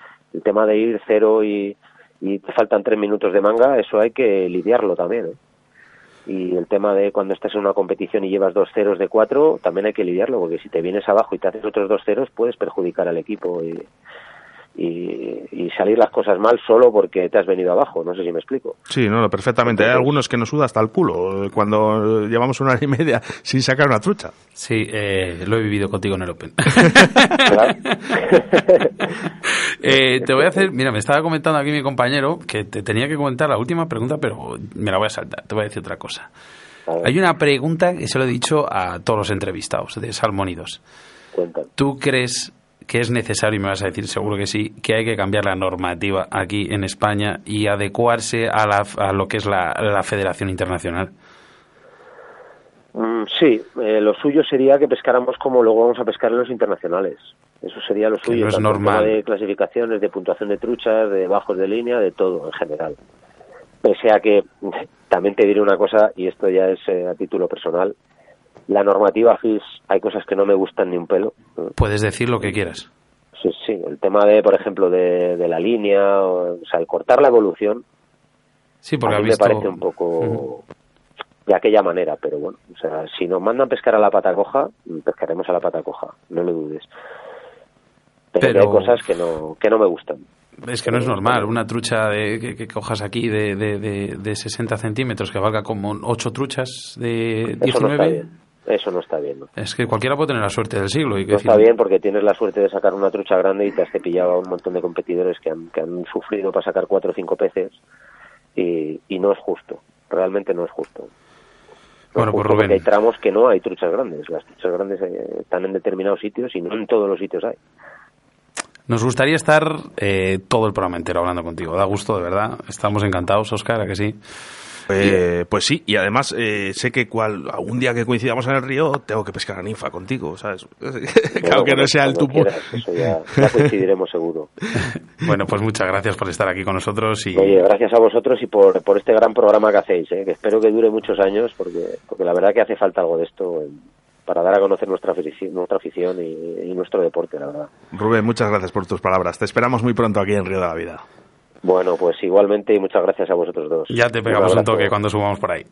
Speaker 5: tema de ir cero y, y te faltan tres minutos de manga, eso hay que lidiarlo también. ¿eh? y el tema de cuando estás en una competición y llevas dos ceros de cuatro también hay que lidiarlo porque si te vienes abajo y te haces otros dos ceros puedes perjudicar al equipo y, y, y salir las cosas mal solo porque te has venido abajo no sé si me explico
Speaker 3: Sí, no, perfectamente. Hay algunos que nos suda hasta el culo eh, cuando llevamos una hora y media sin sacar una trucha.
Speaker 4: Sí, eh, lo he vivido contigo en el Open. Eh, te voy a hacer, mira, me estaba comentando aquí mi compañero que te tenía que comentar la última pregunta, pero me la voy a saltar. Te voy a decir otra cosa. Hay una pregunta que se lo he dicho a todos los entrevistados de Salmónidos.
Speaker 5: cuéntame.
Speaker 4: ¿Tú crees que es necesario, y me vas a decir seguro que sí, que hay que cambiar la normativa aquí en España y adecuarse a, la, a lo que es la, la Federación Internacional?
Speaker 5: Mm, sí eh, lo suyo sería que pescáramos como luego vamos a pescar en los internacionales eso sería lo suyo
Speaker 4: no es normal.
Speaker 5: de clasificaciones de puntuación de truchas de bajos de línea de todo en general pese a que también te diré una cosa y esto ya es eh, a título personal la normativa FIS hay cosas que no me gustan ni un pelo ¿no?
Speaker 4: Puedes decir lo que quieras.
Speaker 5: sí, sí, el tema de, por ejemplo, de, de la línea, o, o sea, el cortar la evolución,
Speaker 4: Sí, porque
Speaker 5: a mí
Speaker 4: visto...
Speaker 5: me parece un poco de aquella manera, pero bueno, o sea, si nos mandan pescar a la pata coja, pescaremos a la pata coja, no lo dudes. Pero, hay cosas que no, que no me gustan.
Speaker 4: Es que no es normal, una trucha de, que, que cojas aquí de, de, de, de 60 centímetros que valga como 8 truchas de
Speaker 5: Eso no está
Speaker 4: 19.
Speaker 5: Eso no está bien. ¿no?
Speaker 4: Es que cualquiera puede tener la suerte del siglo. Y que
Speaker 5: No
Speaker 4: decir-
Speaker 5: está bien porque tienes la suerte de sacar una trucha grande y te has cepillado a un montón de competidores que han, que han sufrido para sacar cuatro o cinco peces y, y no es justo. Realmente no es justo. No
Speaker 4: Bueno,
Speaker 5: es
Speaker 4: pues Rubén.
Speaker 5: hay tramos que no hay truchas grandes. Las truchas grandes eh, están en determinados sitios y no en todos los sitios hay.
Speaker 4: Nos gustaría estar eh, todo el programa entero hablando contigo. Da gusto, de verdad. Estamos encantados, Oscar, ¿a que sí?
Speaker 3: Eh, pues sí, y además eh, sé que cual, algún día que coincidamos en el río tengo que pescar a ninfa contigo, ¿sabes? claro que no
Speaker 5: Bueno,
Speaker 3: sea el
Speaker 5: quieras, Eso ya, ya coincidiremos seguro.
Speaker 4: Bueno, pues muchas gracias por estar aquí con nosotros y
Speaker 5: Oye, gracias a vosotros y por, por este gran programa que hacéis, ¿eh? que espero que dure muchos años porque, porque la verdad que hace falta algo de esto para dar a conocer nuestra afición, nuestra afición y, y nuestro deporte, la verdad.
Speaker 3: Rubén, muchas gracias por tus palabras. Te esperamos muy pronto aquí en Río de la Vida.
Speaker 5: Bueno, pues igualmente y muchas gracias a vosotros dos.
Speaker 4: ya te pegamos un toque cuando subamos por ahí.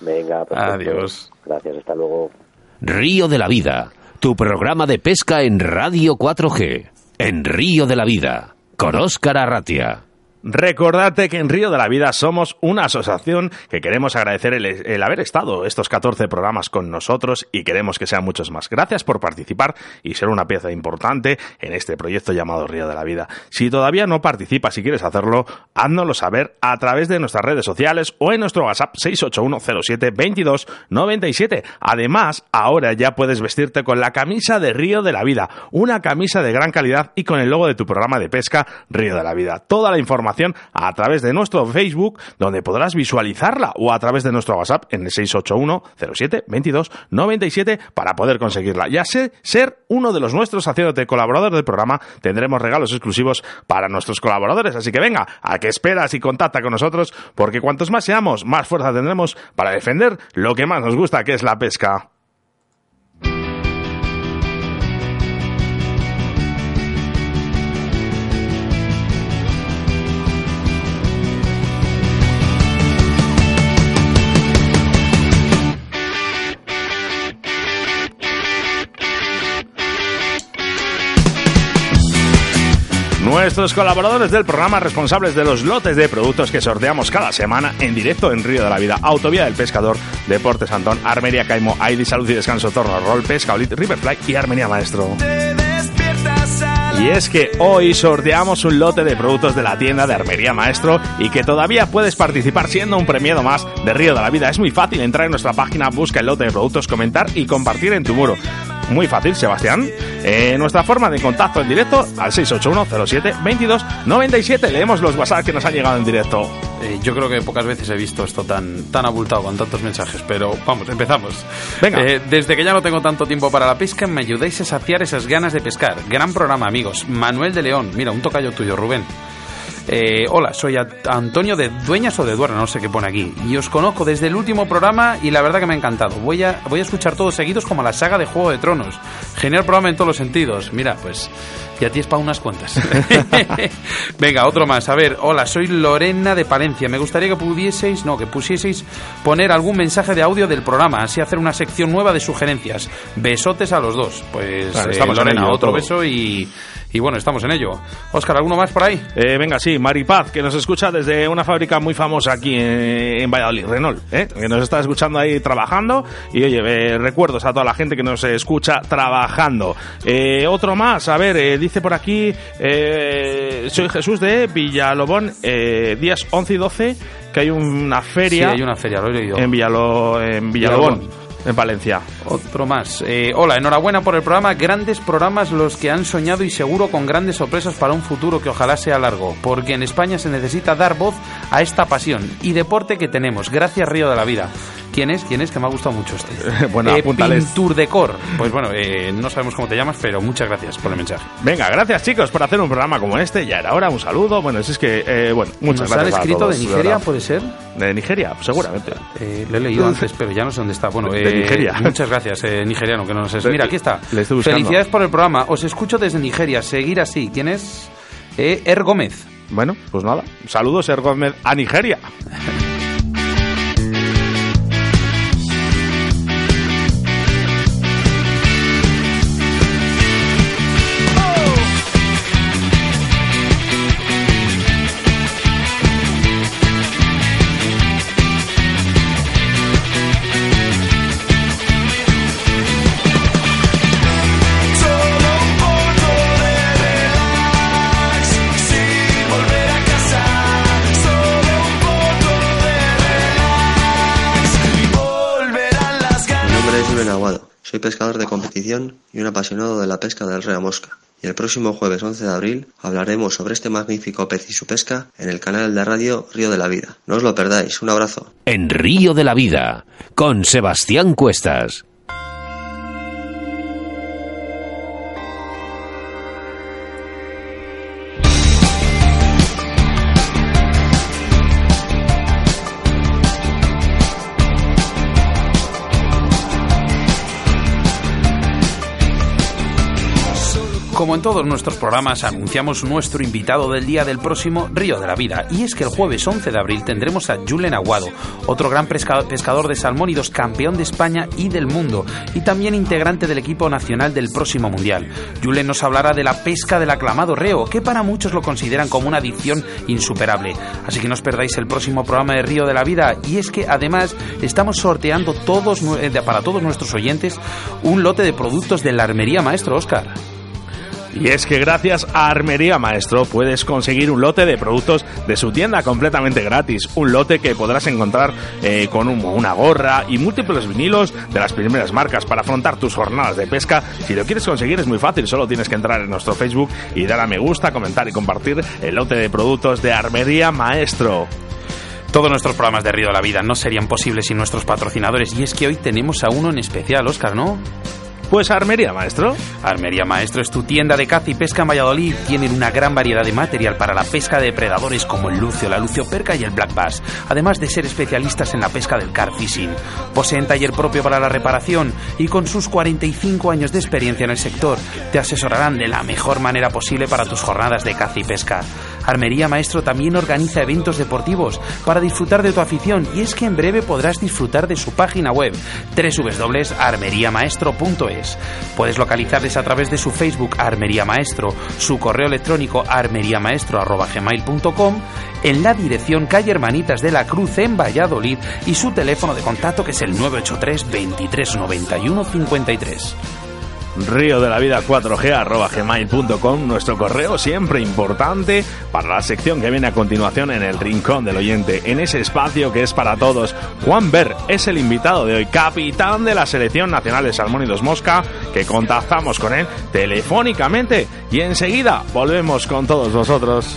Speaker 5: Venga, perfecto.
Speaker 4: Adiós.
Speaker 5: Gracias, hasta luego.
Speaker 2: Río de la Vida, tu programa de pesca en Radio 4G, en Río de la Vida, con Óscar Arratia.
Speaker 3: Recordarte que en Río de la Vida somos una asociación que queremos agradecer el, el haber estado estos 14 programas con nosotros y queremos que sean muchos más. Gracias por participar y ser una pieza importante en este proyecto llamado Río de la Vida. Si todavía no participas y quieres hacerlo, háznoslo saber a través de nuestras redes sociales o en nuestro WhatsApp 681072297. Además, ahora ya puedes vestirte con la camisa de Río de la Vida, una camisa de gran calidad y con el logo de tu programa de pesca Río de la Vida. Toda la información a través de nuestro Facebook, donde podrás visualizarla, o a través de nuestro WhatsApp en el 681-07-22-97 para poder conseguirla. Ya sé, ser uno de los nuestros haciéndote colaborador del programa, tendremos regalos exclusivos para nuestros colaboradores. Así que venga, a que esperas y contacta con nosotros, porque cuantos más seamos, más fuerza tendremos para defender lo que más nos gusta, que es la pesca. Nuestros colaboradores del programa responsables de los lotes de productos que sorteamos cada semana en directo en Río de la Vida, Autovía del Pescador, Deportes Antón, Armería Caimo, Aidi Salud y Descanso, Torno Roll, Pesca Olit, Riverfly y Armería Maestro. Y es que hoy sorteamos un lote de productos de la tienda de Armería Maestro y que todavía puedes participar siendo un premiado más de Río de la Vida. Es muy fácil entrar en nuestra página, busca el lote de productos, comentar y compartir en tu muro. Muy fácil, Sebastián. Eh, nuestra forma de contacto en directo al 681-07-22-97. Leemos los WhatsApp que nos han llegado en directo.
Speaker 4: Eh, yo creo que pocas veces he visto esto tan, tan abultado con tantos mensajes, pero vamos, empezamos.
Speaker 3: Venga.
Speaker 4: Eh, desde que ya no tengo tanto tiempo para la pesca, me ayudáis a saciar esas ganas de pescar. Gran programa, amigos. Manuel de León, mira, un tocayo tuyo, Rubén. Eh, hola, soy Antonio de Dueñas o de Duerna, no sé qué pone aquí. Y os conozco desde el último programa y la verdad que me ha encantado. Voy a, voy a escuchar todos seguidos como la saga de Juego de Tronos. Genial programa en todos los sentidos. Mira, pues ya tienes para unas cuantas. Venga, otro más. A ver, hola, soy Lorena de Palencia. Me gustaría que pudieseis, no, que pusieseis poner algún mensaje de audio del programa, así hacer una sección nueva de sugerencias. Besotes a los dos. Pues
Speaker 3: Vale,
Speaker 4: eh, Lorena, otro
Speaker 3: todo.
Speaker 4: beso y, y bueno, estamos en ello. Óscar, ¿alguno más por ahí?
Speaker 3: Eh, venga, sí, Maripaz, que nos escucha desde una fábrica muy famosa aquí en, en Valladolid, Renault, ¿eh? que nos está escuchando ahí trabajando. Y oye, eh, recuerdos a toda la gente que nos escucha trabajando. Eh, otro más, a ver, eh, dice por aquí, eh, soy Jesús de Villalobón, días 11 y 12, que hay una feria
Speaker 4: Sí, hay una feria, lo he leído.
Speaker 3: en, Villalo, en Villalobón,
Speaker 4: Villalobón.
Speaker 3: En Valencia.
Speaker 4: Otro más. Eh, hola, enhorabuena por el programa. Grandes programas los que han soñado y seguro con grandes sorpresas para un futuro que ojalá sea largo. Porque en España se necesita dar voz a esta pasión y deporte que tenemos. Gracias, Río de la Vida. ¿Quién es? ¿Quién es? Que me ha gustado mucho este.
Speaker 3: Bueno.
Speaker 4: Pintur Decor. Pues bueno, eh, no sabemos cómo te llamas, pero muchas gracias por el mensaje.
Speaker 3: Venga, gracias chicos por hacer un programa como este. Ya era hora, un saludo. Bueno, si es que, eh, bueno, muchas
Speaker 4: ¿Nos
Speaker 3: gracias.
Speaker 4: han
Speaker 3: a
Speaker 4: escrito
Speaker 3: todos,
Speaker 4: de Nigeria, puede ser?
Speaker 3: De Nigeria, seguramente.
Speaker 4: Eh, lo he leído antes, pero ya no sé dónde está. Bueno,
Speaker 3: De
Speaker 4: eh,
Speaker 3: Nigeria.
Speaker 4: Muchas gracias, eh, nigeriano, que no nos es. Mira, aquí está.
Speaker 3: Le estoy buscando.
Speaker 4: Felicidades por el programa. Os escucho desde Nigeria. Seguir así. ¿Quién es? Eh, Er Gómez.
Speaker 3: Bueno, pues nada. Saludos, Er Gómez, a Nigeria.
Speaker 6: y
Speaker 7: un apasionado de la pesca del río Mosca. Y el próximo jueves 11 de abril hablaremos sobre este magnífico pez y su pesca en el canal de radio Río de la Vida. No os lo perdáis, un abrazo.
Speaker 2: En Río de la Vida, con Sebastián Cuestas.
Speaker 4: Como en todos nuestros programas, anunciamos nuestro invitado del día del próximo Río de la Vida. Y es que el jueves 11 de abril tendremos a Julen Aguado, otro gran pesca- pescador de salmónidos, campeón de España y del mundo, y también integrante del equipo nacional del próximo Mundial. Julen nos hablará de la pesca del aclamado reo, que para muchos lo consideran como una adicción insuperable. Así que no os perdáis el próximo programa de Río de la Vida. Y es que además estamos sorteando todos, eh, para todos nuestros oyentes un lote de productos de la Armería Maestro Oscar.
Speaker 3: Y es que gracias a Armería Maestro puedes conseguir un lote de productos de su tienda completamente gratis. Un lote que podrás encontrar eh, con un- una gorra y múltiples vinilos de las primeras marcas para afrontar tus jornadas de pesca. Si lo quieres conseguir es muy fácil, solo tienes que entrar en nuestro Facebook y dar a me gusta, comentar y compartir el lote de productos de Armería Maestro.
Speaker 4: Todos nuestros programas de Río de la Vida no serían posibles sin nuestros patrocinadores y es que hoy tenemos a uno en especial, Oscar, ¿no?
Speaker 3: Pues Armería Maestro.
Speaker 4: Armería Maestro es tu tienda de caza y pesca en Valladolid. Tienen una gran variedad de material para la pesca de depredadores como el lucio, la lucio perca y el black bass, además de ser especialistas en la pesca del car fishing. Poseen taller propio para la reparación y con sus 45 años de experiencia en el sector te asesorarán de la mejor manera posible para tus jornadas de caza y pesca. Armería Maestro también organiza eventos deportivos para disfrutar de tu afición y es que en breve podrás disfrutar de su página web www.armeriamaestro.es. Puedes localizarles a través de su Facebook Armería Maestro, su correo electrónico armeriamaestro@gmail.com, en la dirección calle Hermanitas de la Cruz en Valladolid y su teléfono de contacto que es el 983 23 91 53.
Speaker 3: Río de la Vida 4G arroba gmail.com, nuestro correo siempre importante para la sección que viene a continuación en el rincón del oyente, en ese espacio que es para todos. Juan Ver es el invitado de hoy, capitán de la Selección Nacional de Salmónidos Mosca, que contactamos con él telefónicamente y enseguida volvemos con todos vosotros.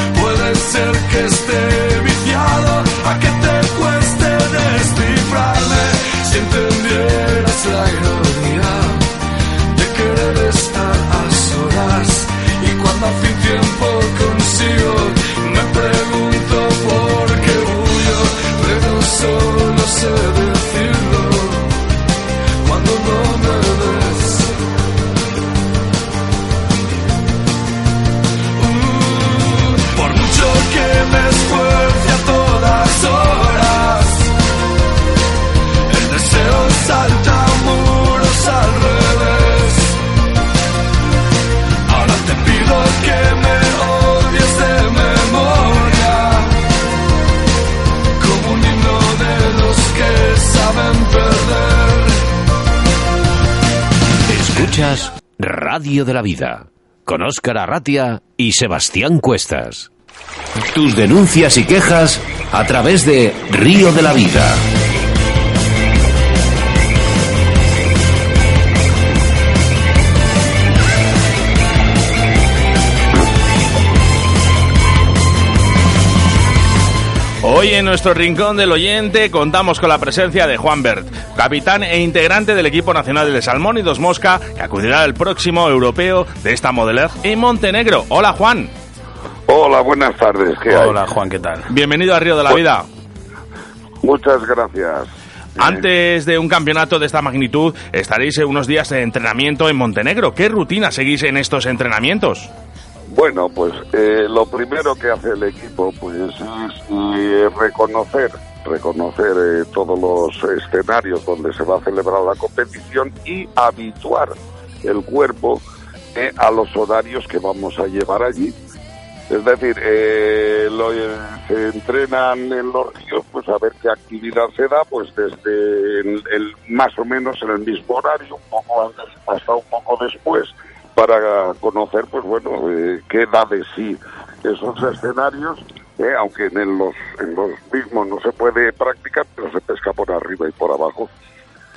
Speaker 6: puede ser que esté viciado, a que te cueste descifrarme. Si entendieras la ironía de querer estar a solas, y cuando hace un tiempo consigo, me pregunto por qué huyo, pero solo sé decirlo El deseo salta muros al revés. Ahora te pido que me odies de memoria. Como un himno de los que saben perder.
Speaker 2: Escuchas Radio de la Vida con Óscar Arratia y Sebastián Cuestas. Tus denuncias y quejas a través de Río de la Vida.
Speaker 3: Hoy en nuestro rincón del oyente contamos con la presencia de Juan Bert, capitán e integrante del equipo nacional de Salmón y Dos Mosca, que acudirá al próximo europeo de esta modeler en Montenegro. Hola Juan.
Speaker 8: Hola, buenas tardes. ¿Qué hay?
Speaker 4: Hola Juan, ¿qué tal?
Speaker 3: Bienvenido a Río de la Vida.
Speaker 8: Muchas gracias.
Speaker 3: Antes de un campeonato de esta magnitud, estaréis en unos días de entrenamiento en Montenegro. ¿Qué rutina seguís en estos entrenamientos?
Speaker 8: Bueno, pues eh, lo primero que hace el equipo pues es eh, reconocer reconocer eh, todos los escenarios donde se va a celebrar la competición y habituar el cuerpo eh, a los horarios que vamos a llevar allí. Es decir, eh, lo- eh, se entrenan en los ríos, pues a ver qué actividad se da, pues desde el, el- más o menos en el mismo horario, un poco antes hasta un poco después, para conocer, pues bueno, eh, qué da de sí esos escenarios, eh, aunque en los, en los mismos no se puede practicar, pero se pesca por arriba y por abajo.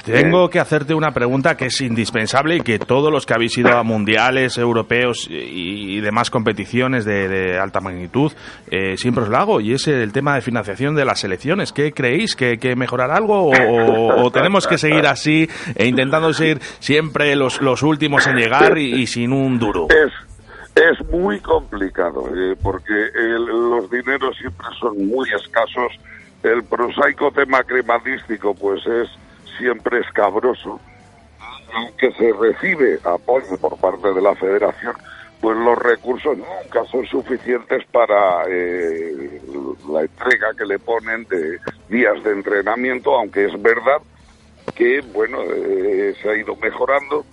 Speaker 3: Tengo que hacerte una pregunta que es indispensable y que todos los que habéis ido a mundiales, europeos y, y demás competiciones de, de alta magnitud eh, siempre os la hago y es el tema de financiación de las selecciones. ¿Qué creéis? ¿Que, que mejorar algo o, tenemos que seguir así e intentando ser siempre los, los últimos en llegar y, y sin un duro?
Speaker 8: Es, es muy complicado, eh, porque el- los dineros siempre son muy escasos. El prosaico tema cremadístico, pues es siempre escabroso. Aunque se recibe apoyo por parte de la federación, pues los recursos nunca son suficientes para eh, la entrega que le ponen de días de entrenamiento, aunque es verdad que, bueno, eh, se ha ido mejorando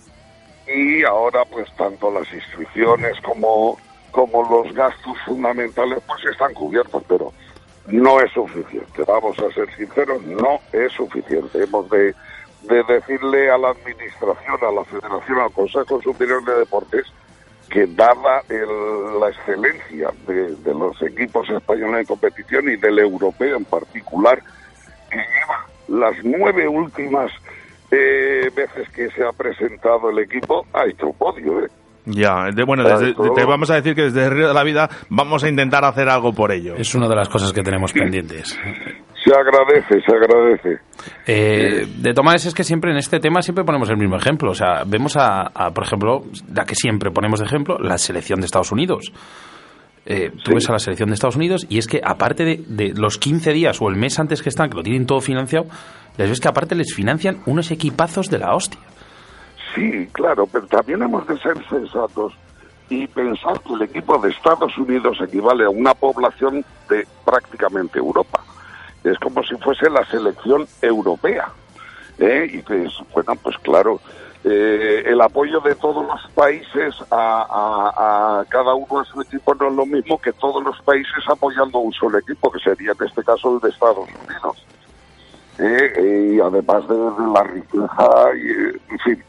Speaker 8: y ahora pues tanto las inscripciones como, como los gastos fundamentales pues están cubiertos, pero no es suficiente. Vamos a ser sinceros, no es suficiente. Hemos de, de decirle a la administración, a la federación, al Consejo Superior de Deportes, que dada el- la excelencia de, de los equipos españoles en competición y del europeo en particular, que lleva las nueve últimas eh, veces que se ha presentado el equipo, ha hecho podio. ¿eh?
Speaker 3: Ya, de- bueno, desde- te vamos a decir que desde Río de la Vida vamos a intentar hacer algo por ello.
Speaker 4: Es una de las cosas que tenemos pendientes.
Speaker 8: Se agradece, se agradece.
Speaker 4: Eh, de todas es que siempre en este tema siempre ponemos el mismo ejemplo. O sea, vemos a, a, por ejemplo, la que siempre ponemos de ejemplo, la selección de Estados Unidos. Eh, tú ves a la selección de Estados Unidos y es que aparte de, de los 15 días o el mes antes que están, que lo tienen todo financiado, les ves que aparte les financian unos equipazos de la hostia.
Speaker 8: Sí, claro, pero también hemos de ser sensatos y pensar que el equipo de Estados Unidos equivale a una población de prácticamente Europa. Es como si fuese la selección europea. ¿eh? Y que es, bueno, pues claro, eh, el apoyo de todos los países a, a- a cada uno a su equipo no es lo mismo que todos los países apoyando a un solo equipo, que sería en este caso el de Estados Unidos. ¿eh? y además de, de la riqueza, y, en fin,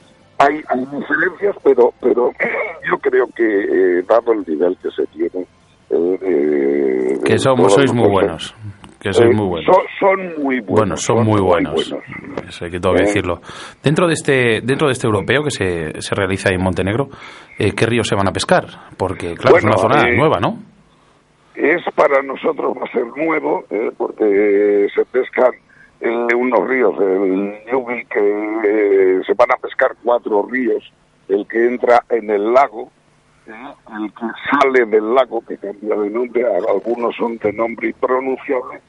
Speaker 8: hay, hay diferencias, pero pero yo creo que eh, dado el nivel que se tiene, eh,
Speaker 4: Que somos, sois muy buenos. Que sois
Speaker 8: eh,
Speaker 4: muy buenos.
Speaker 8: Son, son muy buenos.
Speaker 4: Bueno, son muy buenos. Eso hay que todo que decirlo. Dentro de este dentro de este europeo que se, se realiza en Montenegro, ¿qué ríos se van a pescar? Porque, claro, es una zona nueva, ¿no?
Speaker 8: Es para nosotros va a ser nuevo, eh, porque se pescan en unos ríos, el Yubi, que eh, se van a pescar cuatro ríos, el que entra en el lago, eh, el que sale del lago, que cambia de nombre, algunos son de nombre impronunciable,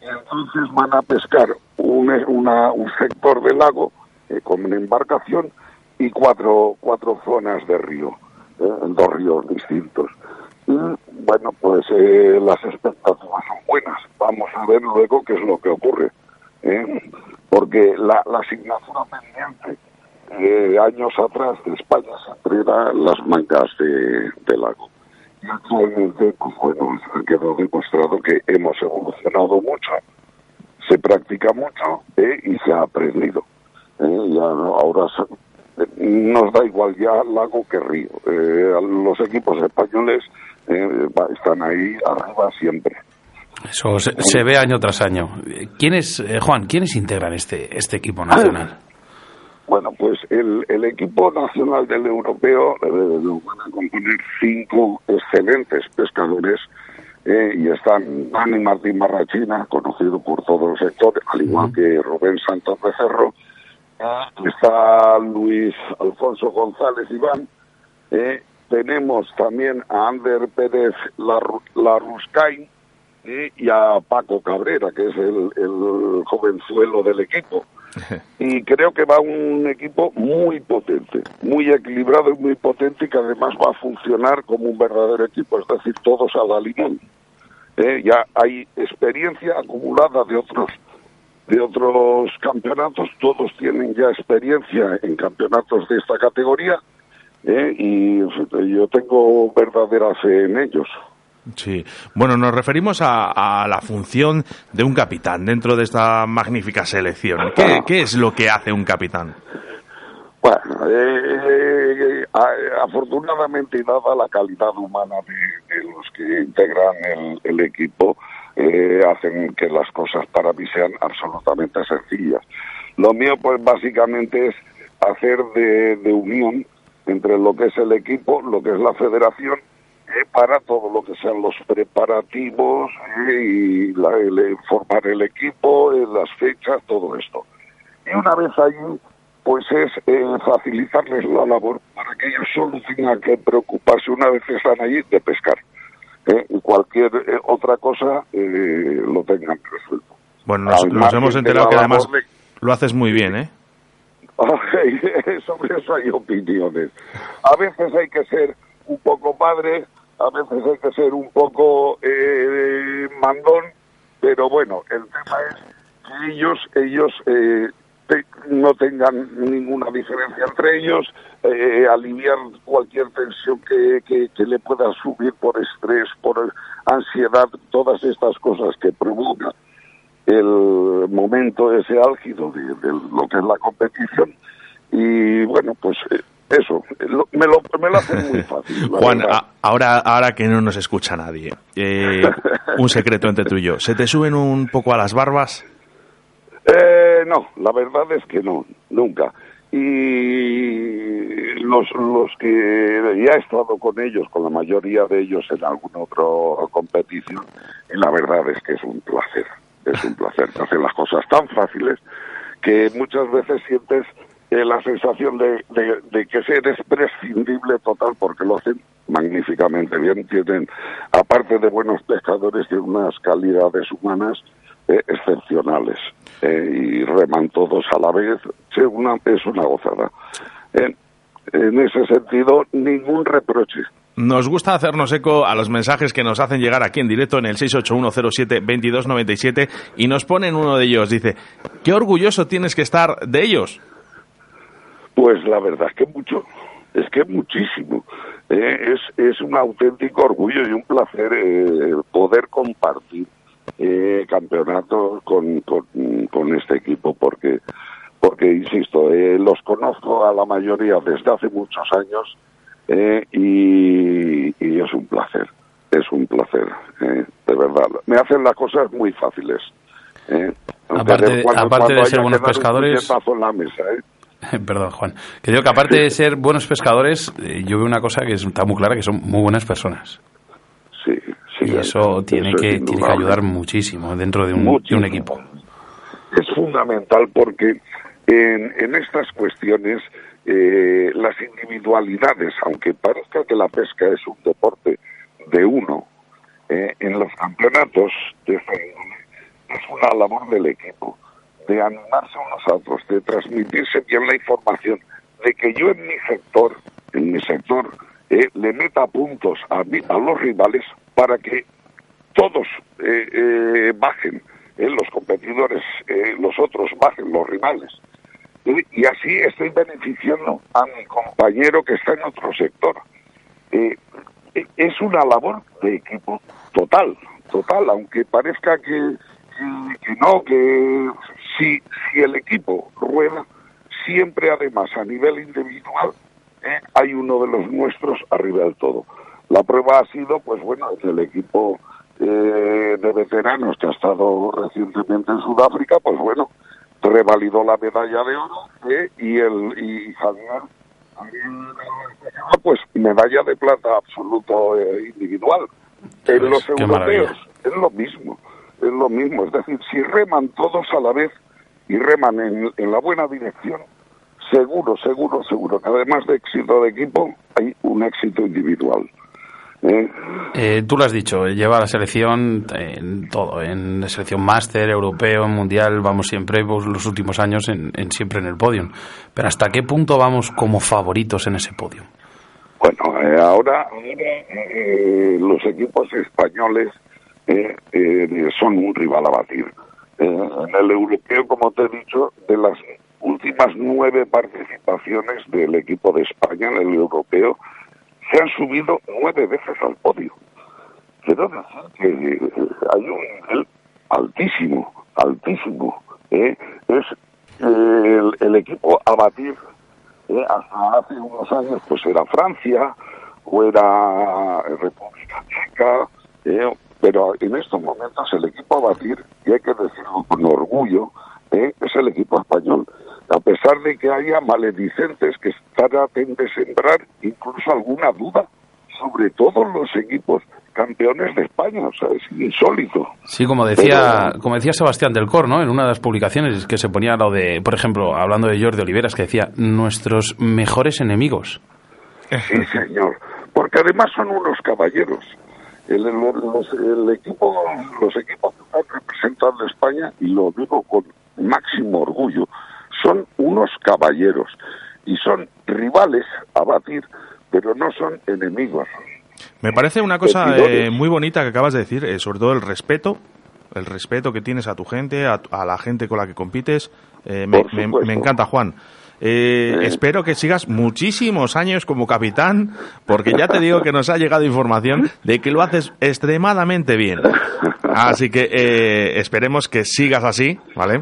Speaker 8: entonces van a pescar un, una- un sector del lago eh, con una embarcación y cuatro, cuatro zonas de río, eh, dos ríos distintos. Y bueno, pues eh, las expectativas son buenas. Vamos a ver luego qué es lo que ocurre. ¿Eh? Porque la, la asignatura pendiente eh, años atrás de España era las mangas de, del lago. Y actualmente, pues bueno, ha quedado demostrado que hemos evolucionado mucho, se practica mucho ¿eh? y se ha aprendido. ¿eh? Ya no- ahora nos da igual ya lago que río. Eh, los equipos españoles eh, están ahí arriba siempre.
Speaker 4: Eso se, se ve año tras año. ¿Quiénes, eh, Juan, quiénes integran este, este equipo nacional?
Speaker 8: Bueno, pues el, el equipo nacional del europeo eh, lo van a componer cinco excelentes pescadores eh, y están Dani Martín Marrachina, conocido por todo el sector, al igual que Rubén Santos Becerro. Está Luis Alfonso González Iván. eh, tenemos también a Ander Pérez Larru- Larruscain y a Paco Cabrera, que es el, el jovenzuelo del equipo y creo que va un equipo muy potente, muy equilibrado y muy potente y que además va a funcionar como un verdadero equipo, es decir, todos a la limón. Eh, ya hay experiencia acumulada de otros de otros campeonatos, todos tienen ya experiencia en campeonatos de esta categoría eh, y yo tengo verdadera fe en ellos.
Speaker 3: Sí. Bueno, nos referimos a, a la función de un capitán dentro de esta magnífica selección. ¿Qué, es lo que hace un capitán?
Speaker 8: Bueno, eh, a- afortunadamente y dada la calidad humana de, de los que integran el, el equipo, eh, hacen que las cosas para mí sean absolutamente sencillas. Lo mío, pues básicamente es hacer de, de unión entre lo que es el equipo, lo que es la federación, eh, para todo lo que sean los preparativos eh, y la- el- formar el equipo, eh, las fechas, todo esto. Y una vez allí, pues es eh, facilitarles la labor para que ellos solo tengan que preocuparse una vez que están allí de pescar. ¿eh? Y cualquier otra cosa eh, lo tengan resuelto.
Speaker 3: Bueno, nos, hemos enterado que además
Speaker 8: de-
Speaker 3: lo haces muy bien, ¿eh?
Speaker 8: Sobre eso hay opiniones. A veces hay que ser un poco padre, a veces hay que ser un poco eh, mandón, pero bueno, el tema es que ellos, ellos eh, no tengan ninguna diferencia entre ellos, eh, aliviar cualquier tensión que, que, le pueda subir por estrés, por ansiedad, todas estas cosas que provocan el momento ese álgido de, de lo que es la competición. Y bueno pues eh, eso lo- me lo me lo hacen muy fácil
Speaker 3: Juan, a- ahora, ahora que no nos escucha nadie, eh, un secreto entre tú y yo. ¿Se te suben un poco a las barbas?
Speaker 8: Eh, no, la verdad es que no, nunca. Y los, los que ya he estado con ellos, con la mayoría de ellos en alguna otra competición, y la verdad es que es un placer, es un placer. Te hacen las cosas tan fáciles que muchas veces sientes eh, la sensación de, de, de que eres prescindible total porque lo hacen magníficamente bien. Tienen, aparte de buenos pescadores, tienen unas calidades humanas eh, excepcionales eh, y reman todos a la vez. Sí, una, es una gozada. En, en ese sentido, ningún reproche.
Speaker 3: Nos gusta hacernos eco a los mensajes que nos hacen llegar aquí en directo en el 681072297 y nos ponen uno de ellos. Dice, qué orgulloso tienes que estar de ellos.
Speaker 8: Pues la verdad es que mucho, es que muchísimo. Eh, es, es un auténtico orgullo y un placer eh, poder compartir eh, campeonatos con, con, con este equipo porque, porque insisto, eh, los conozco a la mayoría desde hace muchos años eh, y, y es un placer, es un placer, de verdad. Me hacen las cosas muy fáciles. eh.
Speaker 4: Aparte de- aparte de ser buenos pescadores-
Speaker 8: en la mesa, ¿eh?
Speaker 4: Perdón, Juan. Que digo que aparte de ser buenos pescadores, eh, yo veo una cosa que está muy clara, que son muy buenas personas.
Speaker 8: Sí, sí.
Speaker 4: Y eso tiene
Speaker 8: eso es
Speaker 4: que, tiene que
Speaker 8: indudable.
Speaker 4: ayudar muchísimo dentro de un, de
Speaker 8: Muchísimo.
Speaker 4: un equipo.
Speaker 8: Es fundamental porque en, en estas cuestiones eh, las individualidades, aunque parezca que la pesca es un deporte de uno, eh, en los campeonatos de es una labor del equipo, de animarse unos a otros, de transmitirse bien la información, de que yo en mi sector, en mi sector, eh, le meta puntos a, mi- a los rivales para que todos eh, eh, bajen, eh, los competidores, eh, los otros bajen, los rivales. Y así estoy beneficiando a mi compañero que está en otro sector. Eh, eh, es una labor de equipo total, total, aunque parezca que- que no, que si, si el equipo rueda, siempre además a nivel individual eh, hay uno de los nuestros arriba del todo. La prueba ha sido, pues bueno, el equipo eh, de veteranos que ha estado recientemente en Sudáfrica, pues bueno, revalidó la medalla de oro eh, y el y Javier pues medalla de plata absoluto eh, individual. En los europeos es lo mismo, es lo mismo. Es decir, si reman todos a la vez y reman en, en la buena dirección, seguro, seguro, seguro que además de éxito de equipo, hay un éxito individual. ¿eh?
Speaker 4: Eh, tú lo has dicho, eh, lleva a la selección en todo, en la selección máster, europeo, mundial, vamos siempre, pues, los últimos años, en, en- siempre en el podio. Pero ¿hasta qué punto vamos como favoritos en ese podio?
Speaker 8: Bueno, eh, ahora, ahora, eh, los equipos españoles eh, eh, son un rival a batir. Eh, en el europeo, como te he dicho, de las últimas nueve participaciones del equipo de España en el europeo, se han subido nueve veces al podio. Quiero decir que eh, hay un nivel altísimo, altísimo. ¿eh? Es eh, el, equipo a batir eh, hasta hace unos años pues era Francia o era República Checa, eh, pero en estos momentos el equipo a batir, y hay que decirlo con orgullo, eh, es el equipo español. A pesar de que haya maledicentes que traten de sembrar incluso alguna duda sobre todos los equipos campeones de España, o sea, es insólito.
Speaker 4: Sí, como decía,
Speaker 8: Pero-
Speaker 4: como decía Sebastián del Cor, ¿no? En una de las publicaciones que se ponía lo de, por ejemplo, hablando de Jordi Oliveras, que decía nuestros mejores enemigos.
Speaker 8: Sí, señor. Porque además son unos caballeros. El, el- los, el equipo, los equipos que están representando a España, y lo digo con máximo orgullo, son unos caballeros. Y son rivales a batir, pero no son enemigos.
Speaker 3: Me parece una cosa eh, muy bonita que acabas de decir, eh, sobre todo el respeto, el respeto que tienes a tu gente, a, a la gente con la que compites. Eh, me encanta, Juan. Eh. Espero que sigas muchísimos años como capitán, porque ya te digo que nos ha llegado información de que lo haces extremadamente bien. Así que eh, esperemos que sigas así, ¿vale?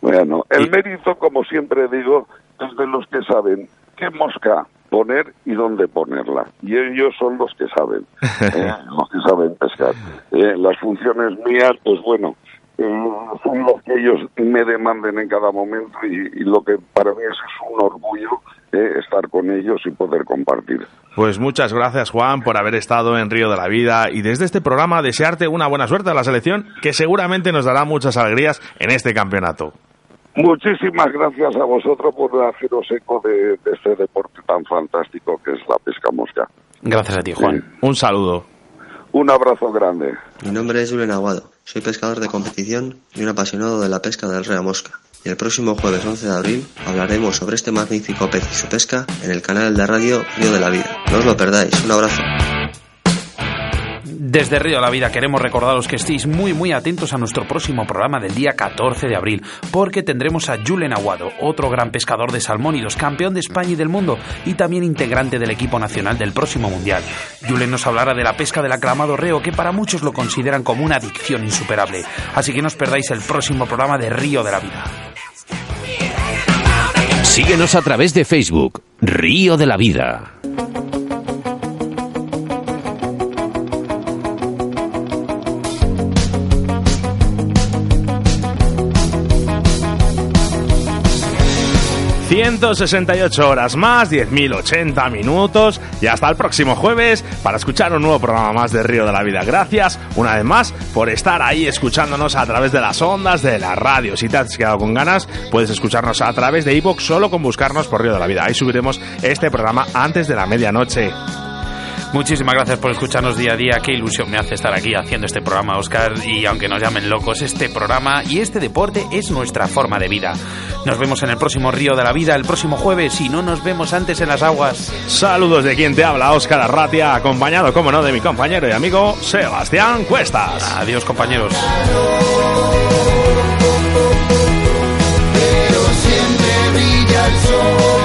Speaker 8: Bueno, el
Speaker 3: Y-
Speaker 8: mérito, como siempre digo, es de los que saben qué mosca poner y dónde ponerla. Y ellos son los que saben, eh, los que saben pescar. Eh, las funciones mías, pues bueno, son los que ellos me demanden en cada momento y, y lo que para mí es, un orgullo eh, estar con ellos y poder compartir.
Speaker 3: Pues muchas gracias, Juan, por haber estado en Río de la Vida y desde este programa desearte una buena suerte a la selección que seguramente nos dará muchas alegrías en este campeonato.
Speaker 8: Muchísimas gracias a vosotros por haceros eco de, de este deporte tan fantástico que es la pesca mosca.
Speaker 4: Gracias a ti, Juan.
Speaker 3: Un saludo.
Speaker 8: Un abrazo grande.
Speaker 7: Mi nombre es Julen Aguado, soy pescador de competición y un apasionado de la pesca del rea mosca. Y el próximo jueves 11 de abril hablaremos sobre este magnífico pez y su pesca en el canal de radio Río de la Vida. No os lo perdáis, un abrazo.
Speaker 4: Desde Río de la Vida queremos recordaros que estéis muy muy atentos a nuestro próximo programa del día 14 de abril, porque tendremos a Julen Aguado, otro gran pescador de salmónidos, campeón de España y del mundo, y también integrante del equipo nacional del próximo Mundial. Julen nos hablará de la pesca del aclamado reo, que para muchos lo consideran como una adicción insuperable. Así que no os perdáis el próximo programa de Río de la Vida.
Speaker 2: Síguenos a través de Facebook, Río de la Vida.
Speaker 3: ...168 horas más, 10.080 minutos... ...y hasta el próximo jueves... ...para escuchar un nuevo programa más de Río de la Vida. Gracias, una vez más, por estar ahí escuchándonos a través de las ondas de la radio. Si te has quedado con ganas, puedes escucharnos a través de iVoox... ...solo con buscarnos por Río de la Vida. Ahí subiremos este programa antes de la medianoche.
Speaker 4: Muchísimas gracias por escucharnos día a día. Qué ilusión me hace estar aquí haciendo este programa, Oscar. Y aunque nos llamen locos, este programa y este deporte es nuestra forma de vida. Nos vemos en el próximo Río de la Vida, el próximo jueves, si no nos vemos antes en las aguas.
Speaker 3: Saludos de quien te habla, Oscar Arratia, acompañado, como no, de mi compañero y amigo Sebastián Cuestas.
Speaker 4: Adiós, compañeros.
Speaker 9: Pero siempre brilla el sol.